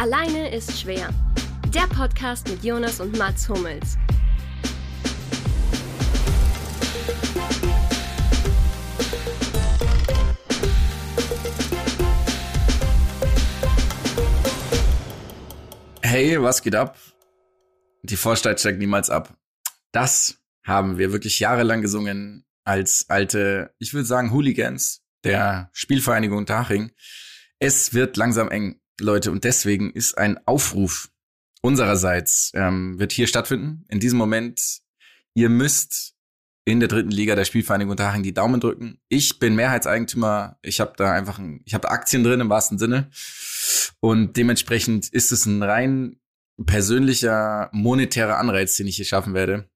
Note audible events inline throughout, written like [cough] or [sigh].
Alleine ist schwer. Der Podcast mit Jonas und Mats Hummels. Hey, was geht ab? Die Vorstadt steigt niemals ab. Das haben wir wirklich jahrelang gesungen als alte, ich würde sagen, Hooligans der Spielvereinigung Taching. Es wird langsam eng, Leute, und deswegen ist ein Aufruf unsererseits, ähm, wird hier stattfinden. In diesem Moment, ihr müsst in der dritten Liga der Spielvereinigung Unterhaching die Daumen drücken. Ich bin Mehrheitseigentümer. Ich habe da einfach, ein, ich habe Aktien drin im wahrsten Sinne. Und dementsprechend ist es ein rein persönlicher monetärer Anreiz, den ich hier schaffen werde.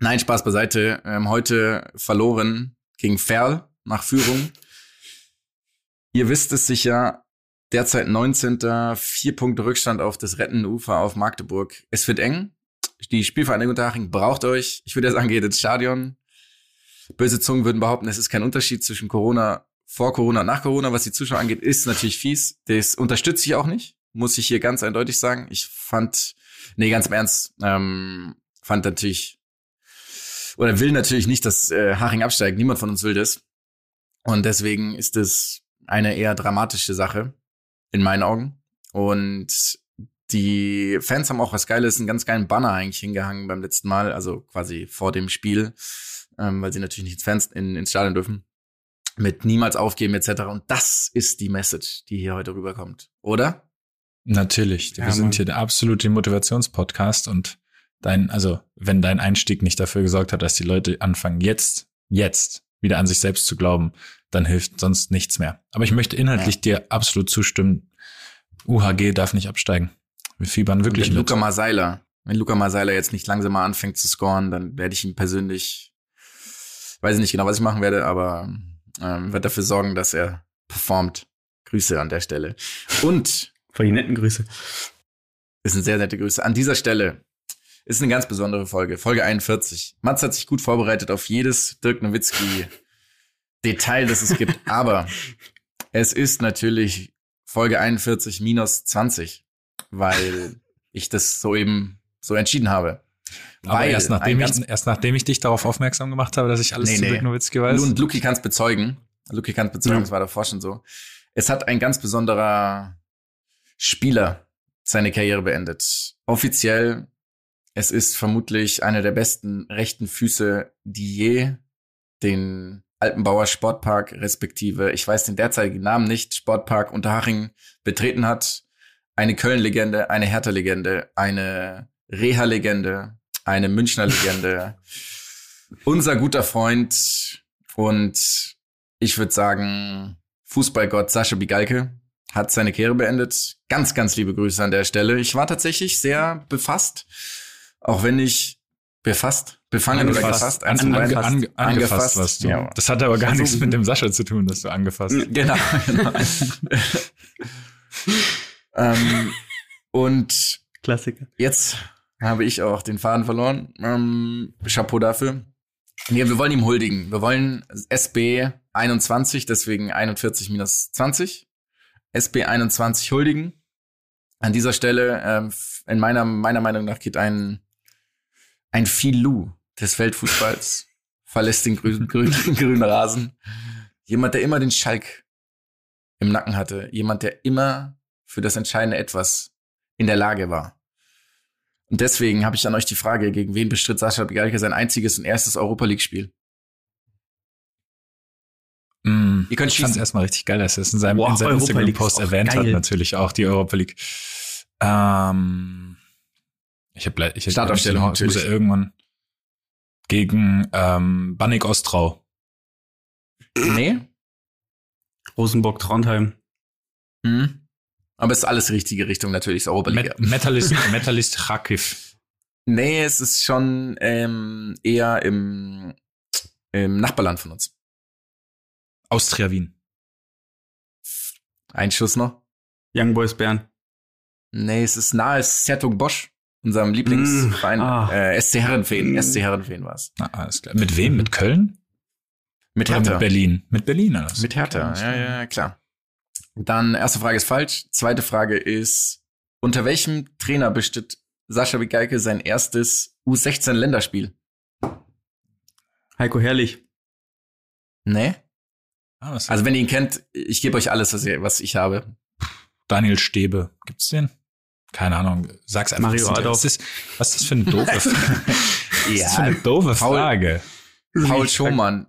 Nein, Spaß beiseite. Ähm, heute verloren gegen Ferl nach Führung. Ihr wisst es sicher, derzeit 19. Vier Punkte Rückstand auf das rettende Ufer auf Magdeburg. Es wird eng. Die Spielvereinigung Unterhaching braucht euch. Ich würde ja sagen, geht ins Stadion. Böse Zungen würden behaupten, es ist kein Unterschied zwischen Corona, vor Corona und nach Corona. Was die Zuschauer angeht, ist natürlich fies. Das unterstütze ich auch nicht. Muss ich hier ganz eindeutig sagen. Ich fand, nee, ganz im Ernst, ähm, fand natürlich, oder will natürlich nicht, dass äh, Haching absteigt. Niemand von uns will das. Und deswegen ist es eine eher dramatische Sache in meinen Augen. Und die Fans haben auch was Geiles, einen ganz geilen Banner eigentlich hingehangen beim letzten Mal, also quasi vor dem Spiel, ähm, weil sie natürlich nicht ins Fans in, ins Stadion dürfen. Mit niemals aufgeben etc. Und das ist die Message, die hier heute rüberkommt, oder? Natürlich. Ja, wir sind hier der absolute Motivationspodcast und dein, also wenn dein Einstieg nicht dafür gesorgt hat, dass die Leute anfangen, jetzt, jetzt wieder an sich selbst zu glauben, dann hilft sonst nichts mehr. Aber ich möchte inhaltlich ja. dir absolut zustimmen. UHG darf nicht absteigen. Wir fiebern wirklich mit. Luca Maseiler. Wenn Luca Maseiler jetzt nicht langsam mal anfängt zu scoren, dann werde ich ihn persönlich, weiß ich nicht genau, was ich machen werde, aber ähm, werde dafür sorgen, dass er performt. Grüße an der Stelle. Und [laughs] Voll die netten Grüße. Ist eine sehr nette Grüße. An dieser Stelle ist eine ganz besondere Folge. Folge 41. Mats hat sich gut vorbereitet auf jedes Dirk Nowitzki Detail, das es gibt. [laughs] Aber es ist natürlich Folge 41 minus 20, weil ich das soeben so entschieden habe. Aber weil erst nachdem, ich, erst nachdem ich dich darauf aufmerksam gemacht habe, dass ich alles nee, zu Dirk Nowitzki weiß. Und Luki kann es bezeugen. Luki kann es bezeugen, ja. das war davor schon so. Es hat ein ganz besonderer Spieler seine Karriere beendet. Offiziell, es ist vermutlich einer der besten rechten Füße, die je den Alpenbauer Sportpark respektive, ich weiß den derzeitigen Namen nicht, Sportpark Unterhaching betreten hat. Eine Köln-Legende, eine Hertha-Legende, eine Reha-Legende, eine Münchner Legende, [laughs] unser guter Freund und ich würde sagen Fußballgott Sascha Bigalke hat seine Karriere beendet. Ganz, ganz liebe Grüße an der Stelle. Ich war tatsächlich sehr befasst, auch wenn ich befasst, befangen angefasst, oder gefasst, eins an, ange, ange, angefasst warst du. Ja. Das hat aber gar nichts mit dem Sascha zu tun, dass du angefasst. Genau. [laughs] genau. ähm, und Klassiker. Jetzt habe ich auch den Faden verloren. Ähm, Chapeau dafür. Nee, wir wollen ihm huldigen. Wir wollen SB 21, deswegen 41 minus 20. SB 21 huldigen. An dieser Stelle, ähm, in meiner, meiner Meinung nach geht ein ein Filou des Weltfußballs [laughs] verlässt den grünen, grünen, [laughs] grünen Rasen. Jemand, der immer den Schalk im Nacken hatte. Jemand, der immer für das entscheidende Etwas in der Lage war. Und deswegen habe ich an euch die Frage, gegen wen bestritt Sascha Bigalke sein einziges und erstes Europa League-Spiel? Mm, Ihr könnt schießen. Ich erstmal richtig geil, dass er es in seinem, wow, in seinem Instagram-Post erwähnt geil. hat, natürlich auch die Europa League. Ähm, ich habe ich Startaufstellung muss, muss ja irgendwann gegen ähm, Bannik Ostrau. Nee. Rosenburg Trondheim. Mhm. Aber es ist alles richtige Richtung natürlich, ist Europa Metallist, [laughs] Metallist Kharkiv. Nee, es ist schon ähm, eher im, im Nachbarland von uns. Austria Wien. Ein Schuss noch. Young Boys Bern. Nee, es ist nahe, es ist Sertung Bosch unserem Lieblingsverein, mm, ah. äh, SC Herrenfeen. Mm. SC Herrenfeen war es. alles klar. Mit wem? Mit Köln? Mit Hertha. mit Berlin. Mit Berlin alles. Mit Hertha, ja, ja, klar. Dann erste Frage ist falsch. Zweite Frage ist unter welchem Trainer bestritt Sascha Bigalke sein erstes U16-Länderspiel? Heiko Herrlich. Nee? Ah, was Also wenn ihr ihn kennt, ich gebe euch alles, was, ihr, was ich habe. Daniel Stäbe. Gibt's den? Keine Ahnung. Sag's einfach. Mario was, Adolf. ist, was ist das für eine doofe [laughs] Frage? Was ist das für eine doofe Paul- Frage? Paul Schomann.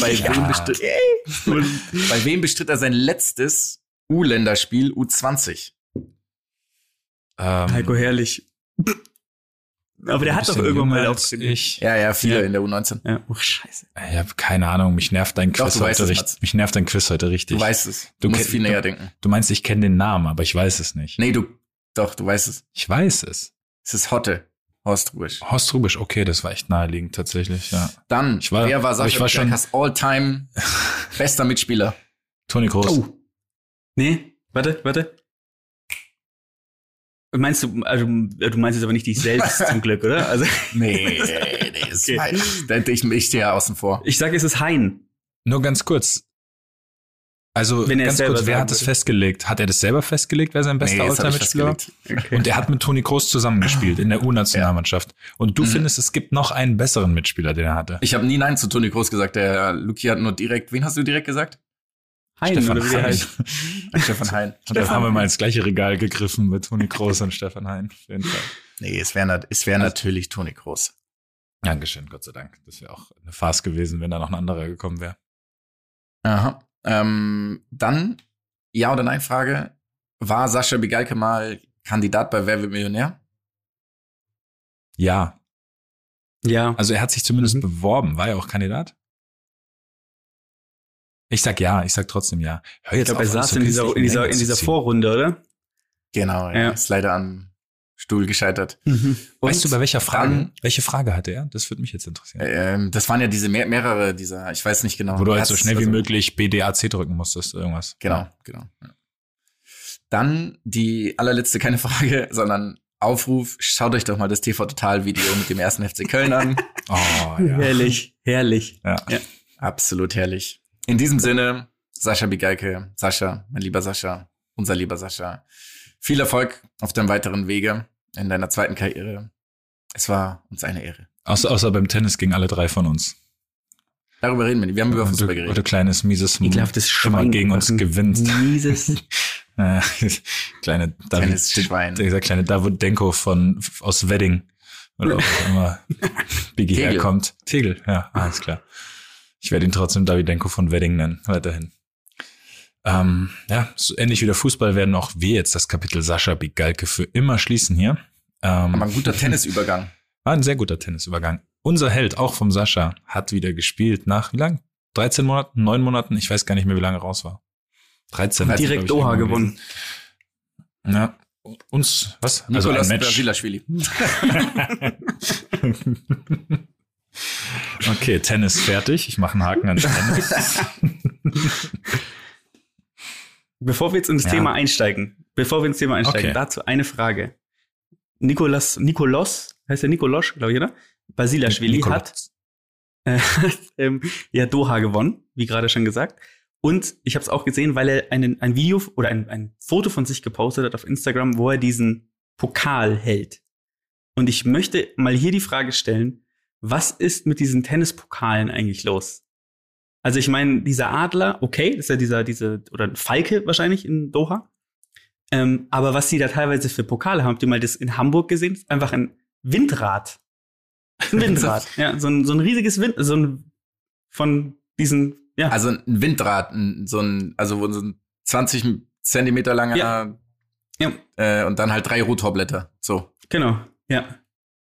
Bei, [laughs] Ja. wem bestritt, [laughs] bei wem bestritt er sein letztes U-Länderspiel U20? Ähm, Heiko Herrlich. Aber der hat doch irgendwann mal ich. Ja, ja, viele Ja. in der U19. Ja, oh, scheiße. Ich habe keine Ahnung, mich nervt dein Doch, Quiz weißt heute richtig. Mich nervt dein Quiz heute richtig. Du weißt es. Du, Du musst kenn- viel du- näher denken. Du meinst, ich kenne den Namen, aber ich weiß es nicht. Nee, du, doch, du weißt es. Ich weiß es. Es ist Hotte. Horst Rubisch. Horst Rubisch, okay, das war echt naheliegend tatsächlich, ja. Dann, Ich war- wer war Sascha war schon- All-Time [laughs] bester Mitspieler? Toni Kroos. Oh. Nee, warte, warte. Meinst du, also du meinst jetzt aber nicht dich selbst [laughs] zum Glück, oder? Also Nee, [laughs] nee, ist Okay. da ich, ich stehe ja außen vor. ich sage, es ist Hein. Nur ganz kurz. Also Wenn ganz kurz, wer hat das festgelegt? Hat er das selber festgelegt, wer sein bester ich All-Time-Mitspieler? festgelegt. Und er hat mit Toni Kroos zusammengespielt in der U-Nationalmannschaft. Und du Mhm. findest, es gibt noch einen besseren Mitspieler, den er hatte. Ich habe nie Nein zu Toni Kroos gesagt. Der Luki hat nur direkt, wen hast du direkt gesagt? Hein, Stefan oder wie Hein. heißt. [laughs] Stefan Hein. Und dann haben wir mal ins gleiche Regal gegriffen mit Toni Kroos und Stefan Hein. Auf jeden Fall. Nee, es wäre es wär natürlich Toni Kroos. Dankeschön, Gott sei Dank. Das wäre auch eine Farce gewesen, wenn da noch ein anderer gekommen wäre. Aha. Ähm, dann, ja oder nein Frage. War Sascha Bigalke mal Kandidat bei Wer wird Millionär? Ja. Ja. Also er hat sich zumindest Mhm. beworben. War er auch Kandidat? Ich sag ja, ich sag trotzdem ja. Hör Ich jetzt glaube, er saß so in dieser, in dieser, in dieser. Vorrunde, oder? Genau, ja. Ja. Ist leider am Stuhl gescheitert. Weißt du, bei welcher Frage? dann- welche Frage hatte er? Das würde mich jetzt interessieren. Ähm, das waren ja diese mehr, mehrere dieser, ich weiß nicht genau. Wo du halt so schnell wie also- möglich BDAC drücken musstest, irgendwas. Genau, genau. Ja. Dann die allerletzte, keine Frage, [laughs] sondern Aufruf, schaut euch doch mal das TV Total Video mit dem ersten FC Köln an. [laughs] Oh, ja. Herrlich, herrlich. ja. Ja. Absolut herrlich. In diesem Sinne, Sascha Bigalke, Sascha, mein lieber Sascha, unser lieber Sascha. Viel Erfolg auf deinem weiteren Wege in deiner zweiten Karriere. Es war uns eine Ehre. Außer, außer beim Tennis gegen alle drei von uns. Darüber reden wir nicht. Wir haben über Und Fußball du, geredet. oder kleines mieses Ekelhaftes immer Schwein. gegen uns gewinnst. Mieses. [laughs] Äh, [laughs] kleine David, Kleines Schwein. dieser kleine David Denko von aus Wedding. Oder [laughs] auch immer Biggie Tegel. herkommt. Tegel, ja, alles klar. Ich werde ihn trotzdem Davidenko von Wedding nennen, weiterhin. Ähm, ja, so ähnlich wie der Fußball werden auch wir jetzt das Kapitel Sascha Bigalke für immer schließen hier. Ähm, Aber ein guter [laughs] Tennisübergang. war ein sehr guter Tennisübergang. Unser Held, auch vom Sascha, hat wieder gespielt nach wie lang? 13 Monaten, 9 Monaten? Ich weiß gar nicht mehr, wie lange raus war. 13. hat er, Direkt glaub ich, Doha gewonnen. Ja. Uns, was? also Nicolas ein Match. Brasilashvili. [laughs] Okay, Tennis fertig. Ich mache einen Haken an Tennis. [laughs] Bevor wir jetzt ins Ja. Thema einsteigen, bevor wir ins Thema einsteigen, Okay. dazu eine Frage. Nikolas, Nikolos, heißt der Nikolosch, glaube ich, oder? Basilashvili hat äh, [laughs] ähm, ja Doha gewonnen, wie gerade schon gesagt. Und ich habe es auch gesehen, weil er einen, ein Video oder ein, ein Foto von sich gepostet hat auf Instagram, wo er diesen Pokal hält. Und ich möchte mal hier die Frage stellen, was ist mit diesen Tennispokalen eigentlich los? Also ich meine, dieser Adler, okay, das ist ja dieser, diese, oder ein Falke wahrscheinlich in Doha. Ähm, aber was die da teilweise für Pokale haben, habt ihr mal das in Hamburg gesehen? Das ist einfach ein Windrad. Ein [laughs] Windrad. ja, so ein, so ein riesiges Wind, so ein von diesen, ja, Also ein Windrad, so ein, also wo so ein 20 Zentimeter langer Ja. Ja. Äh, und dann halt drei Rotorblätter. So. genau, ja,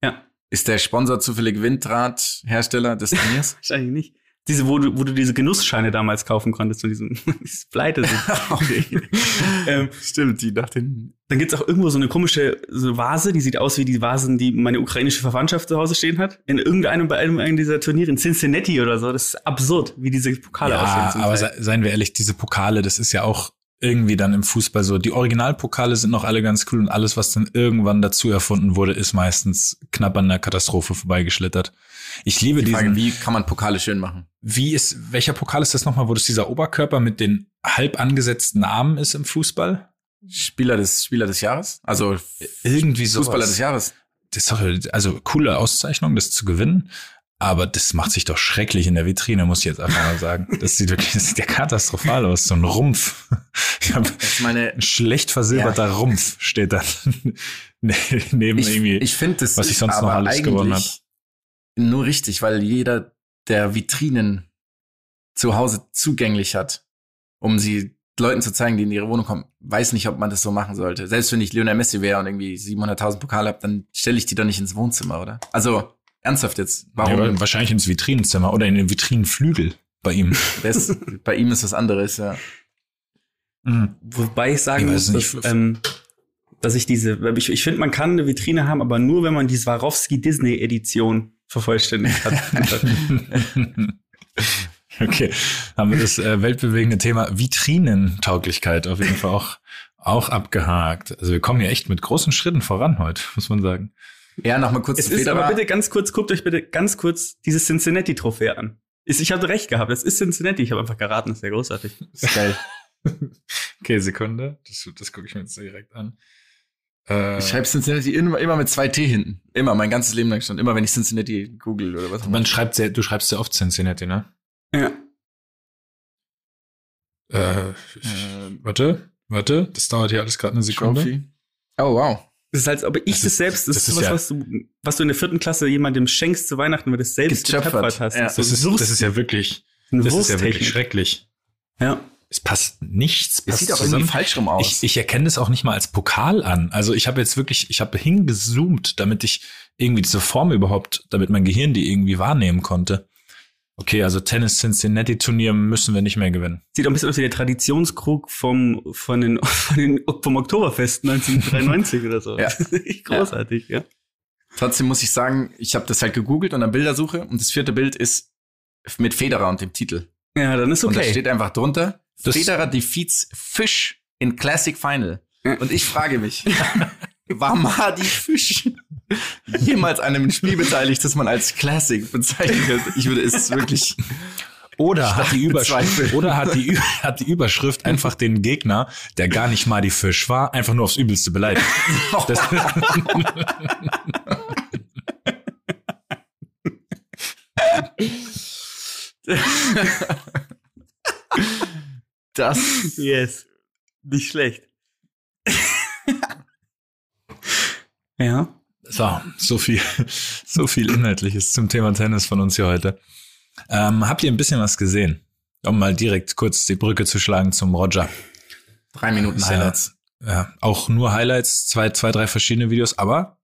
ja, Ist der Sponsor zufällig Windradhersteller des Turniers? [laughs] wahrscheinlich nicht. Diese, wo du, wo du diese Genussscheine damals kaufen konntest von diesem [laughs] Pleite sind. [laughs] ähm, Stimmt, die nach den. Dann gibt's auch irgendwo so eine komische so Vase, die sieht aus wie die Vasen, die meine ukrainische Verwandtschaft zu Hause stehen hat. In irgendeinem bei einem, einem dieser Turniere in Cincinnati oder so. Das ist absurd, wie diese Pokale ja, aussehen. aber se seien wir ehrlich, diese Pokale, das ist ja auch irgendwie dann im Fußball so. Die Originalpokale sind noch alle ganz cool und alles, was dann irgendwann dazu erfunden wurde, ist meistens knapp an der Katastrophe vorbeigeschlittert. Ich liebe Die Frage, diesen. wie kann man Pokale schön machen? Wie ist, welcher Pokal ist das nochmal, wo das dieser Oberkörper mit den halb angesetzten Armen ist im Fußball? Spieler des Spieler des Jahres? Also irgendwie so. Fußballer des Jahres. Das ist doch, also coole Auszeichnung, das zu gewinnen. Aber das macht sich doch schrecklich in der Vitrine, muss ich jetzt einfach mal sagen. [laughs] Das sieht wirklich, das sieht ja katastrophal aus. So ein Rumpf. [laughs] Ich hab, meine, ein schlecht versilberter Ja. Rumpf steht da [laughs] neben ich, irgendwie. ich finde das was ich sonst noch alles gewonnen eigentlich Nur richtig, weil jeder der Vitrinen zu Hause zugänglich hat, um sie Leuten zu zeigen, die in ihre Wohnung kommen, weiß nicht, ob man das so machen sollte. Selbst wenn ich Lionel Messi wäre und irgendwie 700.000 Pokale habe, dann stelle ich die doch nicht ins Wohnzimmer, oder? Also ernsthaft jetzt, warum? Ja, wahrscheinlich ins Vitrinenzimmer oder in den Vitrinenflügel bei ihm. [laughs] Das, bei ihm ist was anderes, ja. Mhm. Wobei ich sagen Ich muss, dass, ähm, dass ich diese, ich, ich finde, man kann eine Vitrine haben, aber nur, wenn man die Swarovski Disney Edition vervollständigt hat. [laughs] okay, haben wir das äh, weltbewegende Thema Vitrinentauglichkeit auf jeden Fall auch, auch abgehakt. Also wir kommen ja echt mit großen Schritten voran heute, muss man sagen. Ja, noch mal kurz es zu ist Federer. aber bitte ganz kurz, guckt euch bitte ganz kurz dieses Cincinnati-Trophäe an. Ist, ich hatte recht gehabt, es ist Cincinnati. Ich habe einfach geraten, das ist ja großartig. ist geil. [laughs] Okay, Sekunde. Das, das gucke ich mir jetzt direkt an. Äh, Ich schreibe Cincinnati immer, immer mit zwei T hinten. Immer, mein ganzes Leben lang schon. Immer, wenn ich Cincinnati google oder was auch immer. man schreibt sehr, du schreibst sehr oft Cincinnati, ne? Ja. Äh, Ähm, warte, warte, das dauert hier alles gerade eine Sekunde. Trophy. Oh, wow. Das ist, als ob ich Das das, ist- selbst, das, das ist ist was, ja- was, du, was du in der vierten Klasse jemandem schenkst zu Weihnachten, weil du das selbst Getöpfert. getöpfert hast. Ja. Das ist, das ist ja wirklich, das ist ja wirklich schrecklich. Ja. Es passt nichts. Es passt sieht auch zusammen. irgendwie falsch rum aus. Ich, ich erkenne das auch nicht mal als Pokal an. Also ich habe jetzt wirklich, ich habe hingezoomt, damit ich irgendwie diese Form überhaupt, damit mein Gehirn die irgendwie wahrnehmen konnte. Okay, also Tennis Cincinnati Turnier müssen wir nicht mehr gewinnen. Sieht auch ein bisschen aus wie der Traditionskrug vom, von den, [laughs] von den, vom Oktoberfest 1993 oder so. Ja. Großartig, ja. Trotzdem muss ich sagen, ich habe das halt gegoogelt und dann Bildersuche und das vierte Bild ist mit Federer und dem Titel. Ja, dann ist Und da okay. steht einfach drunter, Federer defeats Fish in Classic Final. Und ich frage mich, [laughs] war Madi Fish jemals an einem Spiel beteiligt, das man als Classic bezeichnet? Ich würde es wirklich, Oder hat die, oder hat die, hat die Überschrift einfach den Gegner, der gar nicht mal die Fisch war, einfach nur aufs Übelste beleidigt. Das, [laughs] das, Yes. Nicht schlecht. [laughs] ja. so, so viel, so viel Inhaltliches zum Thema Tennis von uns hier heute. Ähm, habt ihr ein bisschen was gesehen? Um mal direkt kurz die Brücke zu schlagen zum Roger. drei Minuten ja- Highlights. Ja, auch nur Highlights, zwei, zwei, drei verschiedene Videos, aber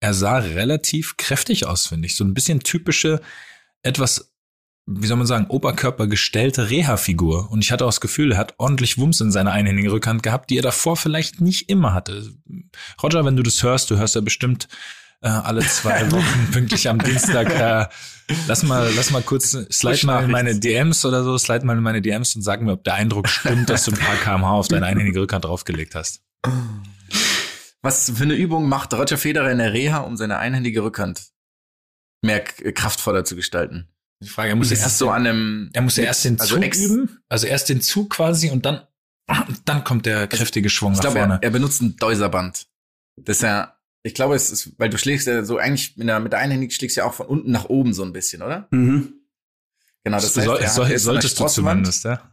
er sah relativ kräftig aus, finde ich. So ein bisschen typische, etwas, wie soll man sagen, oberkörpergestellte Reha-Figur. Und ich hatte auch das Gefühl, er hat ordentlich Wumms in seiner einhändigen Rückhand gehabt, die er davor vielleicht nicht immer hatte. Roger, wenn du das hörst, du hörst ja bestimmt äh, alle zwei [laughs] Wochen pünktlich am Dienstag. Äh, lass mal, lass mal kurz, slide mal in meine DMs oder so, slide mal in meine DMs und sag mir, ob der Eindruck stimmt, dass du ein paar kmh auf deine einhändige Rückhand draufgelegt hast. Was für eine Übung macht Roger Federer in der Reha, um seine einhändige Rückhand mehr kraftvoller zu gestalten? Die Frage, er muss ja erst so so an einem, er muss ja erst den also Zug ex- üben, also erst den Zug quasi und dann, dann kommt der kräftige Schwung Ich nach glaube, er, vorne. er benutzt ein Deuserband. Das ist ja, ich glaube, es ist, weil du schlägst ja so eigentlich mit der, mit der Einhändigen schlägst du ja auch von unten nach oben so ein bisschen, oder? Mhm. Genau, das Soll- heißt, er soll- ist an der solltest du zumindest, ja.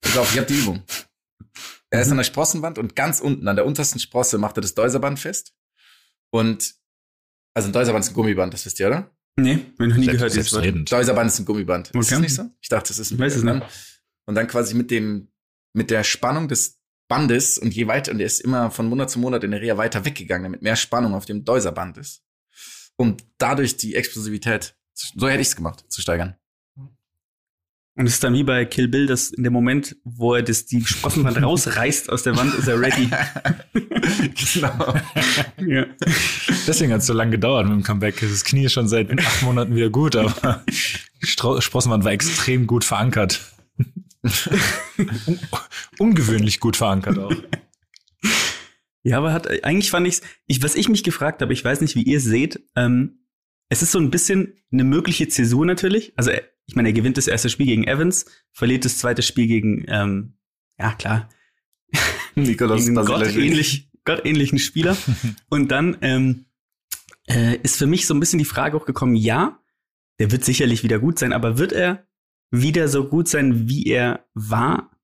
Pass auf, ich habe die Übung. Er Mhm. ist an der Sprossenwand und ganz unten, an der untersten Sprosse, macht er das Deuserband fest. Und, also ein Deuserband ist ein Gummiband, das wisst ihr, oder? Nee, ich noch nie Selbst- gehört. selbstredend. Deuserband ist ein Gummiband. Ist das Okay. nicht so? Ich dachte, das ist ein Ich weiß es nicht. Und dann quasi mit dem, mit der Spannung des Bandes und je weiter, und er ist immer von Monat zu Monat in der Reha weiter weggegangen, damit mehr Spannung auf dem Deuserband ist. Um dadurch die Explosivität, so hätte ich's gemacht, zu steigern. Und es ist dann wie bei Kill Bill, dass in dem Moment, wo er das, die Sprossenwand [laughs] rausreißt aus der Wand, ist er ready. [laughs] genau. ja. Deswegen hat es so lange gedauert mit dem Comeback. Das Knie ist schon seit acht Monaten wieder gut, aber die Stro- Sprossenwand war extrem gut verankert. Un ungewöhnlich gut verankert auch. Ja, aber hat, eigentlich fand ich's, ich, was ich mich gefragt habe, ich weiß nicht, wie ihr es seht, ähm, es ist so ein bisschen eine mögliche Zäsur natürlich. Also, er- ich meine, er gewinnt das erste Spiel gegen Evans, verliert das zweite Spiel gegen, ähm, ja, klar. [laughs] Nikolaus gottähnlich, gottähnlichen Spieler. [laughs] Und dann ähm, äh, ist für mich so ein bisschen die Frage auch gekommen, ja, der wird sicherlich wieder gut sein, aber wird er wieder so gut sein, wie er war,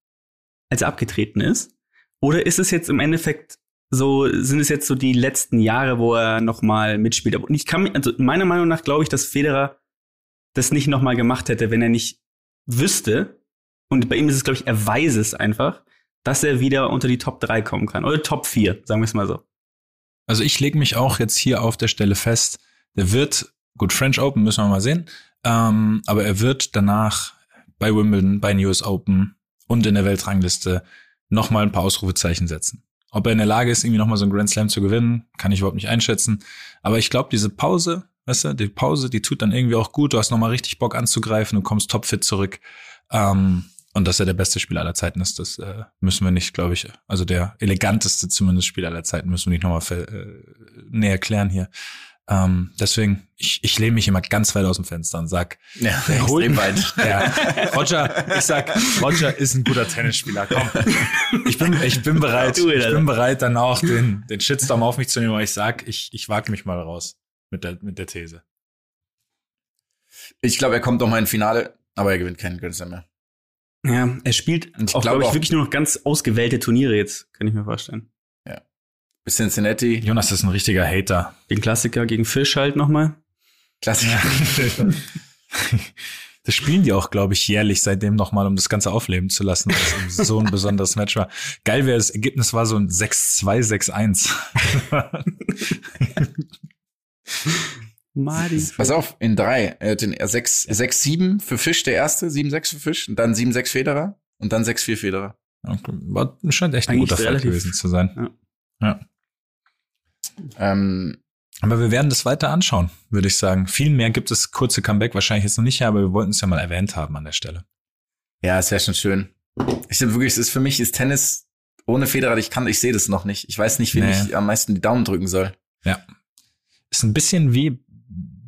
als er abgetreten ist? Oder ist es jetzt im Endeffekt so, sind es jetzt so die letzten Jahre, wo er noch mal mitspielt? Und ich kann, also meiner Meinung nach glaube ich, dass Federer das nicht noch mal gemacht hätte, wenn er nicht wüsste, und bei ihm ist es, glaube ich, er weiß es einfach, dass er wieder unter die Top 3 kommen kann. Oder Top 4, sagen wir es mal so. Also ich lege mich auch jetzt hier auf der Stelle fest, der wird, gut, French Open müssen wir mal sehen, ähm, aber er wird danach bei Wimbledon, bei den US Open und in der Weltrangliste noch mal ein paar Ausrufezeichen setzen. Ob er in der Lage ist, irgendwie noch mal so einen Grand Slam zu gewinnen, kann ich überhaupt nicht einschätzen. Aber ich glaube, diese Pause, weißt du, die Pause, die tut dann irgendwie auch gut. Du hast noch mal richtig Bock anzugreifen, du kommst topfit zurück. Ähm, und dass er der beste Spieler aller Zeiten ist, das äh, müssen wir nicht, glaube ich, also der eleganteste zumindest Spieler aller Zeiten, müssen wir nicht nochmal äh, näher klären hier. Ähm, deswegen, ich, ich lehne mich immer ganz weit aus dem Fenster und sag, ja, [laughs] der holt weit. [laughs] Ja, Roger, ich sag, Roger ist ein guter Tennisspieler. Komm, ich bin, ich bin bereit, ich bin bereit, dann auch den, den Shitstorm auf mich zu nehmen, weil ich sag, ich, ich wage mich mal raus mit der, mit der These. Ich glaube, er kommt doch mal ins Finale, aber er gewinnt keinen Grand Slam mehr. Ja, er spielt Und ich auch, glaube glaube ich, auch- wirklich nur noch ganz ausgewählte Turniere jetzt, kann ich mir vorstellen. Bis Cincinnati, Jonas ist ein richtiger Hater. Den Klassiker gegen Fisch halt nochmal. Klassiker. [laughs] Das spielen die auch, glaube ich, jährlich seitdem nochmal, um das Ganze aufleben zu lassen, weil es so ein besonderes Match war. Geil wäre, das Ergebnis war so ein 6-2, 6-1. [laughs] Madi. [laughs] Pass auf, in drei. Er hat den 6-7 für Fisch, der erste, 7-6 für Fisch, und dann 7-6 Federer und dann 6-4 Federer. War, scheint echt ein Eigentlich guter Fight relativ- gewesen zu sein. Ja. ja. Ähm, Aber wir werden das weiter anschauen, würde ich sagen. Viel mehr gibt es kurze Comeback wahrscheinlich jetzt noch nicht, aber wir wollten es ja mal erwähnt haben an der Stelle. ja, ist ja schon schön. Ich finde wirklich, es ist für mich ist Tennis ohne Federer, ich kann, ich sehe das noch nicht. Ich weiß nicht, wem Nee. ich am meisten die Daumen drücken soll. Ist ein bisschen wie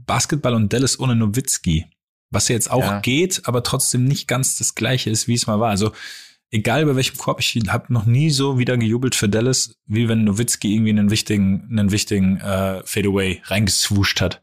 Basketball und Dallas ohne Nowitzki. Was ja jetzt auch Ja. geht, aber trotzdem nicht ganz das gleiche ist, wie es mal war. Also egal bei welchem Korb, ich habe noch nie so wieder gejubelt für Dallas, wie wenn Nowitzki irgendwie einen wichtigen, einen wichtigen äh, Fadeaway reingeswuscht hat.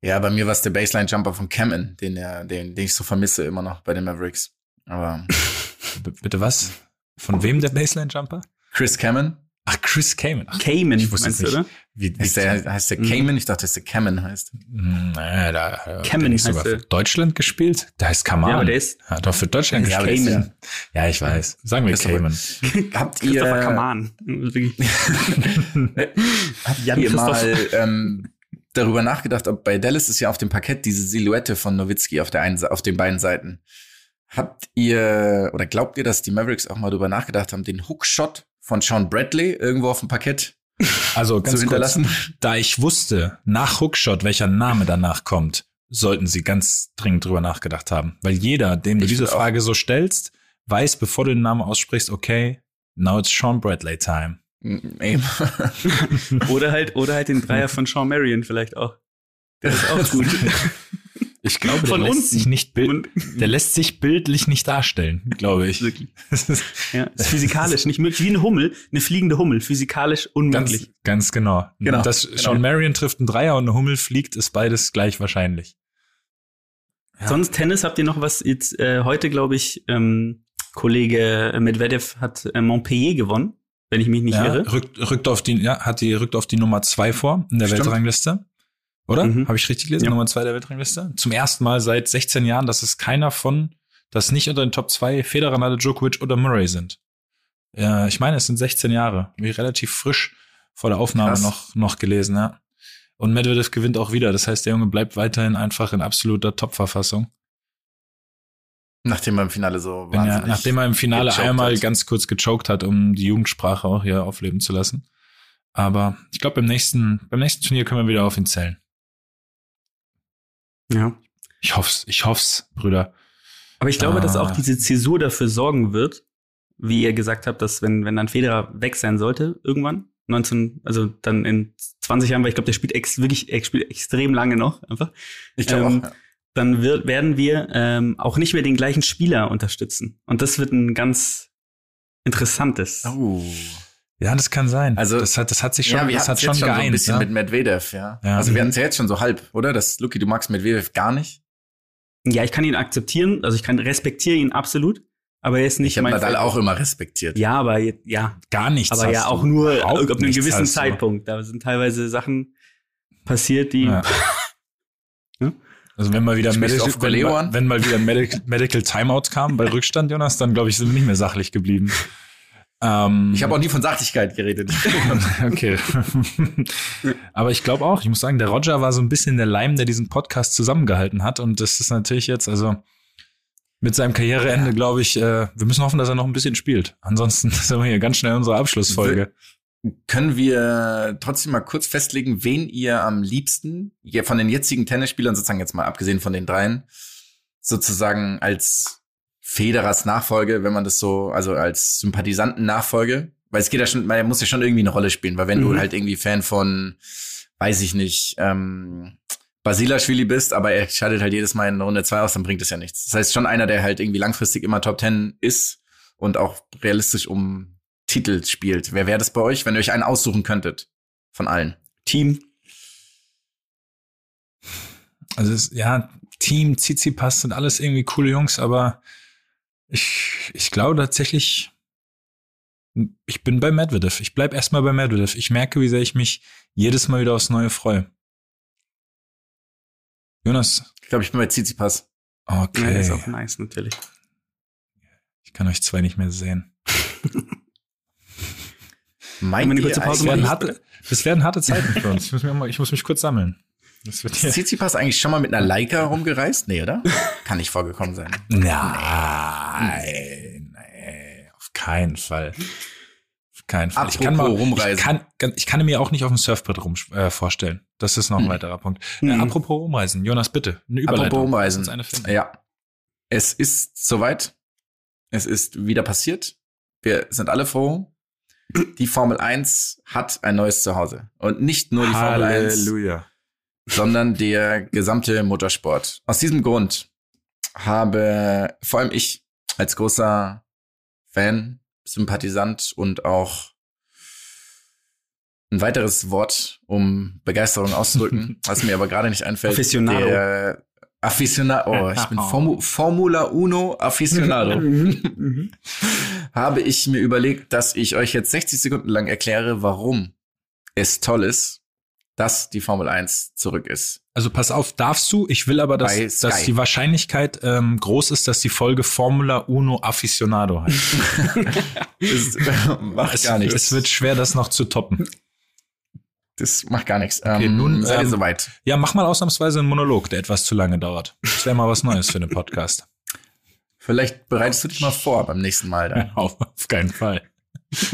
Ja, bei mir war es der Baseline-Jumper von Cameron, den, den, den ich so vermisse immer noch bei den Mavericks. Aber [laughs] bitte was? Von wem der Baseline-Jumper? Chris Cameron, Ach, Chris Kamen. Ach, Cayman, Ich wusste meinst es du, nicht. oder? wie, wie heißt der, heißt der Mhm. Cayman? Ich dachte, dass der Cameron heißt. Naja, da hat der Kamen nicht sogar für. Deutschland gespielt. Der heißt Kaman. Ja, aber der ist Hat doch für Deutschland Ja, aber der ist gespielt. Ja, ich weiß. Sagen wir Cayman. [laughs] Habt ihr, Kaman. [laughs] Habt ihr Christoph. mal ähm, darüber nachgedacht, ob bei Dallas ist ja auf dem Parkett diese Silhouette von Nowitzki auf der einen, auf den beiden Seiten. Habt ihr oder glaubt ihr, dass die Mavericks auch mal darüber nachgedacht haben, den Hookshot von Sean Bradley irgendwo auf dem Parkett Also zu ganz kurz, hinterlassen? da ich wusste, nach Hookshot, welcher Name danach kommt, sollten sie ganz dringend drüber nachgedacht haben. Weil jeder, dem du Ich diese finde auch. Frage so stellst, weiß, bevor du den Namen aussprichst, okay, now it's Sean Bradley time. Eben. [laughs] Oder halt, oder halt den Dreier von Sean Marion vielleicht auch. Der ist auch [laughs] gut. Ich glaube, der Von lässt unten. sich nicht bild der lässt sich bildlich nicht darstellen, glaube ich. Wirklich. [laughs] Ja, ist physikalisch nicht möglich. Wie eine Hummel, eine fliegende Hummel, physikalisch unmöglich. ganz, ganz genau. Genau, Dass genau. Sean Marion trifft einen Dreier und eine Hummel fliegt, ist beides gleich wahrscheinlich. Ja. Sonst Tennis habt ihr noch was jetzt äh, heute, glaube ich, ähm, Kollege Medvedev hat äh, Montpellier gewonnen, wenn ich mich nicht ja, irre. rückt, rückt auf die, ja, hat die, rückt auf die Nummer zwei vor in der Stimmt. Weltrangliste. Oder? Mhm. Habe ich richtig gelesen? Ja. Nummer zwei der Weltrangliste. Zum ersten Mal seit 16 Jahren, dass es keiner von, dass nicht unter den Top zwei Federer, Nadal, Djokovic oder Murray sind. Ja, ich meine, es sind 16 Jahre. Wie relativ frisch vor der Aufnahme Krass. noch, noch gelesen, ja. Und Medvedev gewinnt auch wieder. Das heißt, der Junge bleibt weiterhin einfach in absoluter Top-Verfassung. Nachdem er im Finale so Wenn er, wahnsinnig nachdem er im Finale einmal hat. ganz kurz gechoked hat, um die Jugendsprache auch hier aufleben zu lassen. Aber ich glaube, beim nächsten, beim nächsten Turnier können wir wieder auf ihn zählen. Ja. Ich hoff's, ich hoff's, Brüder. Aber ich glaube, dass Ah. auch diese Zäsur dafür sorgen wird, wie ihr gesagt habt, dass wenn, wenn dann Federer weg sein sollte, irgendwann, 19, also dann in 20 Jahren, weil ich glaube, der spielt ex, wirklich, er spielt extrem lange noch, einfach. Ich glaube ähm, auch. Ja. dann wird, werden wir ähm, auch nicht mehr den gleichen Spieler unterstützen. Und das wird ein ganz Interessantes. Oh. Ja, das kann sein. Also- das hat, das hat sich schon, ja, wir das hatten hat jetzt schon schon so ein geeint. bisschen ne? mit Medvedev, ja. Ja. Also wir hatten es ja jetzt schon so halb, oder? Das Luki, du magst Medvedev gar nicht. Ja, ich kann ihn akzeptieren, also ich kann respektiere ihn absolut, aber er ist nicht Ich habe mein Nadal Favorit. auch immer respektiert. Ja, aber ja, Gar nichts. aber hast ja du. auch nur ab einem gewissen. Zeitpunkt. Da sind teilweise Sachen passiert, die Ja. [laughs] Also wenn mal wieder Medical, wenn, wenn mal wieder Medical Timeout kam bei Rückstand, Jonas, dann glaube ich, sind wir nicht mehr sachlich geblieben. Ähm, Ich habe auch nie von Sachlichkeit geredet. [laughs] okay. [laughs] Aber ich glaube auch, ich muss sagen, der Roger war so ein bisschen der Leim, der diesen Podcast zusammengehalten hat. Und das ist natürlich jetzt, also mit seinem Karriereende, glaube ich, äh, wir müssen hoffen, dass er noch ein bisschen spielt. Ansonsten [laughs] sind wir hier ganz schnell unsere Abschlussfolge. Können wir trotzdem mal kurz festlegen, wen ihr am liebsten, von den jetzigen Tennisspielern sozusagen jetzt mal abgesehen von den dreien, sozusagen als Federers Nachfolge, wenn man das so, also als Sympathisanten Nachfolge, weil es geht ja schon, man muss ja schon irgendwie eine Rolle spielen, weil wenn Mhm. du halt irgendwie Fan von, weiß ich nicht, ähm, Basilashvili bist, aber er scheidet halt jedes Mal in Runde zwei aus, dann bringt es ja nichts. Das heißt schon einer, der halt irgendwie langfristig immer Top Ten ist und auch realistisch um Titel spielt. Wer wäre das bei euch, wenn ihr euch einen aussuchen könntet? Von allen. Team. Also es, ja, Team, Tsitsipas sind alles irgendwie coole Jungs, aber ich, ich glaube tatsächlich, ich bin bei Medvedev. Ich bleib erstmal bei Medvedev. Ich merke, wie sehr ich mich jedes Mal wieder aufs Neue freue. Jonas, Ich glaube, ich bin bei Tsitsipas. Ja, okay. ist auch nice, natürlich. ich kann euch zwei nicht mehr sehen. Meint eine kurze Pause Das werden, eigentlich- harte, das werden harte Zeiten für uns. Ich muss, mir mal, ich muss mich kurz sammeln. Das wird Ist hier. Tsitsipas eigentlich schon mal mit einer Leica rumgereist? Nee, oder? Kann nicht vorgekommen sein. [laughs] Nein, nee, auf keinen Fall. Auf keinen Fall. ich kann, mal, rumreisen. Ich kann, ich kann mir auch nicht auf dem Surfbrett rum, äh, vorstellen. Das ist noch ein Hm. weiterer Punkt. Äh, Mhm. apropos rumreisen. Jonas, bitte. Eine Überleitung. Apropos rumreisen. Ja. Es ist soweit. Es ist wieder passiert. Wir sind alle froh. Die Formel 1 hat ein neues Zuhause. Und nicht nur die Formel 1, Halleluja. Sondern der gesamte Motorsport. Aus diesem Grund habe vor allem ich als großer Fan, Sympathisant und auch ein weiteres Wort, um Begeisterung auszudrücken, [laughs] was mir aber gerade nicht einfällt. Aficionado. Der Aficionado. Oh, ich bin [laughs] Formu Formula Uno Aficionado. [laughs] habe ich mir überlegt, dass ich euch jetzt 60 Sekunden lang erkläre, warum es toll ist, dass die Formel 1 zurück ist. Also pass auf, darfst du? Ich will aber, dass, dass die Wahrscheinlichkeit ähm, groß ist, dass die Folge Formula Uno Aficionado heißt. [laughs] Das macht es, gar nichts. es wird schwer, das noch zu toppen. das macht gar nichts. Okay, ähm, nun, seid ihr ähm, soweit. Ja, mach mal ausnahmsweise einen Monolog, der etwas zu lange dauert. Das wäre mal was Neues für einen Podcast. Vielleicht bereitest du dich mal vor beim nächsten Mal dann. auf, [laughs] auf keinen Fall.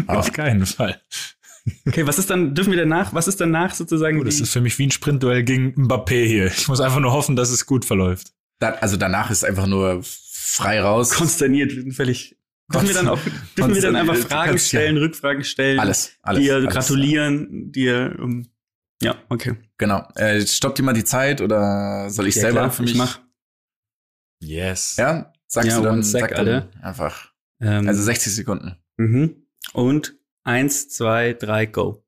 auf keinen Fall. Okay, was ist dann, dürfen wir danach, was ist danach sozusagen? Oh, das ist für mich wie ein Sprintduell gegen Mbappé hier. Ich muss einfach nur hoffen, dass es gut verläuft. Da, also danach ist einfach nur frei raus. konsterniert, wir sind völlig. Dürfen wir dann auch, dürfen wir dann einfach Fragen kannst ja- stellen, Rückfragen stellen, Alles, alles. dir alles. gratulieren, dir, um, ja, okay. Genau. Äh, stoppt jemand die Zeit oder soll ich ja, selber klar, für mich? Ich mach. Yes. Ja, sagst Ja, du dann, sag dann einfach. Ähm, Also 60 Sekunden. mhm. Und eins, zwei, drei, go.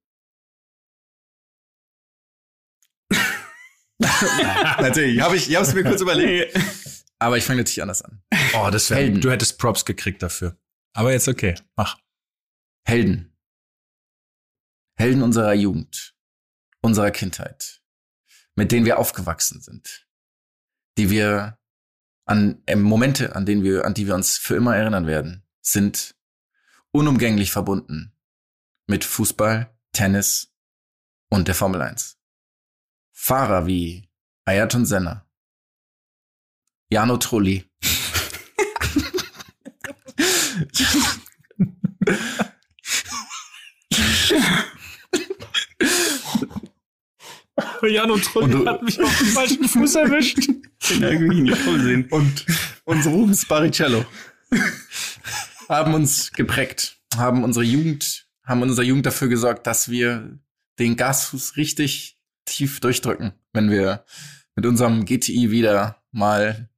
[laughs] Natürlich, habe ich, ich habe es mir kurz überlegt. Aber ich fange natürlich anders an. Oh, das wäre. Helden. Du hättest Props gekriegt dafür. Aber jetzt okay, mach. Helden. Helden unserer Jugend, unserer Kindheit, mit denen wir aufgewachsen sind, die wir an äh, Momente, an denen wir, an die wir uns für immer erinnern werden, sind unumgänglich verbunden mit Fußball, Tennis und der Formel 1. Fahrer wie Ayrton Senna, Jano Trulli, [laughs] Jano Trulli Und hat mich auf den falschen Fuß erwischt. Den irgendwie nicht voll sehen. und unsere Rubens Barrichello haben uns geprägt, haben unsere Jugend, haben in unserer Jugend dafür gesorgt, dass wir den Gasfuß richtig tief durchdrücken, wenn wir mit unserem GTI wieder mal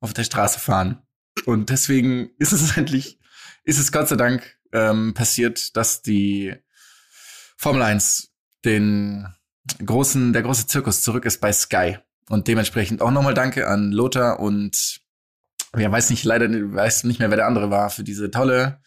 auf der Straße fahren. Und deswegen [laughs] ist es endlich, ist es Gott sei Dank ähm, passiert, dass die Formel 1 den großen, der große Zirkus zurück ist bei Sky. Und dementsprechend auch nochmal Danke an Lothar und ja, weiß nicht, leider weiß nicht mehr, wer der andere war, für diese tolle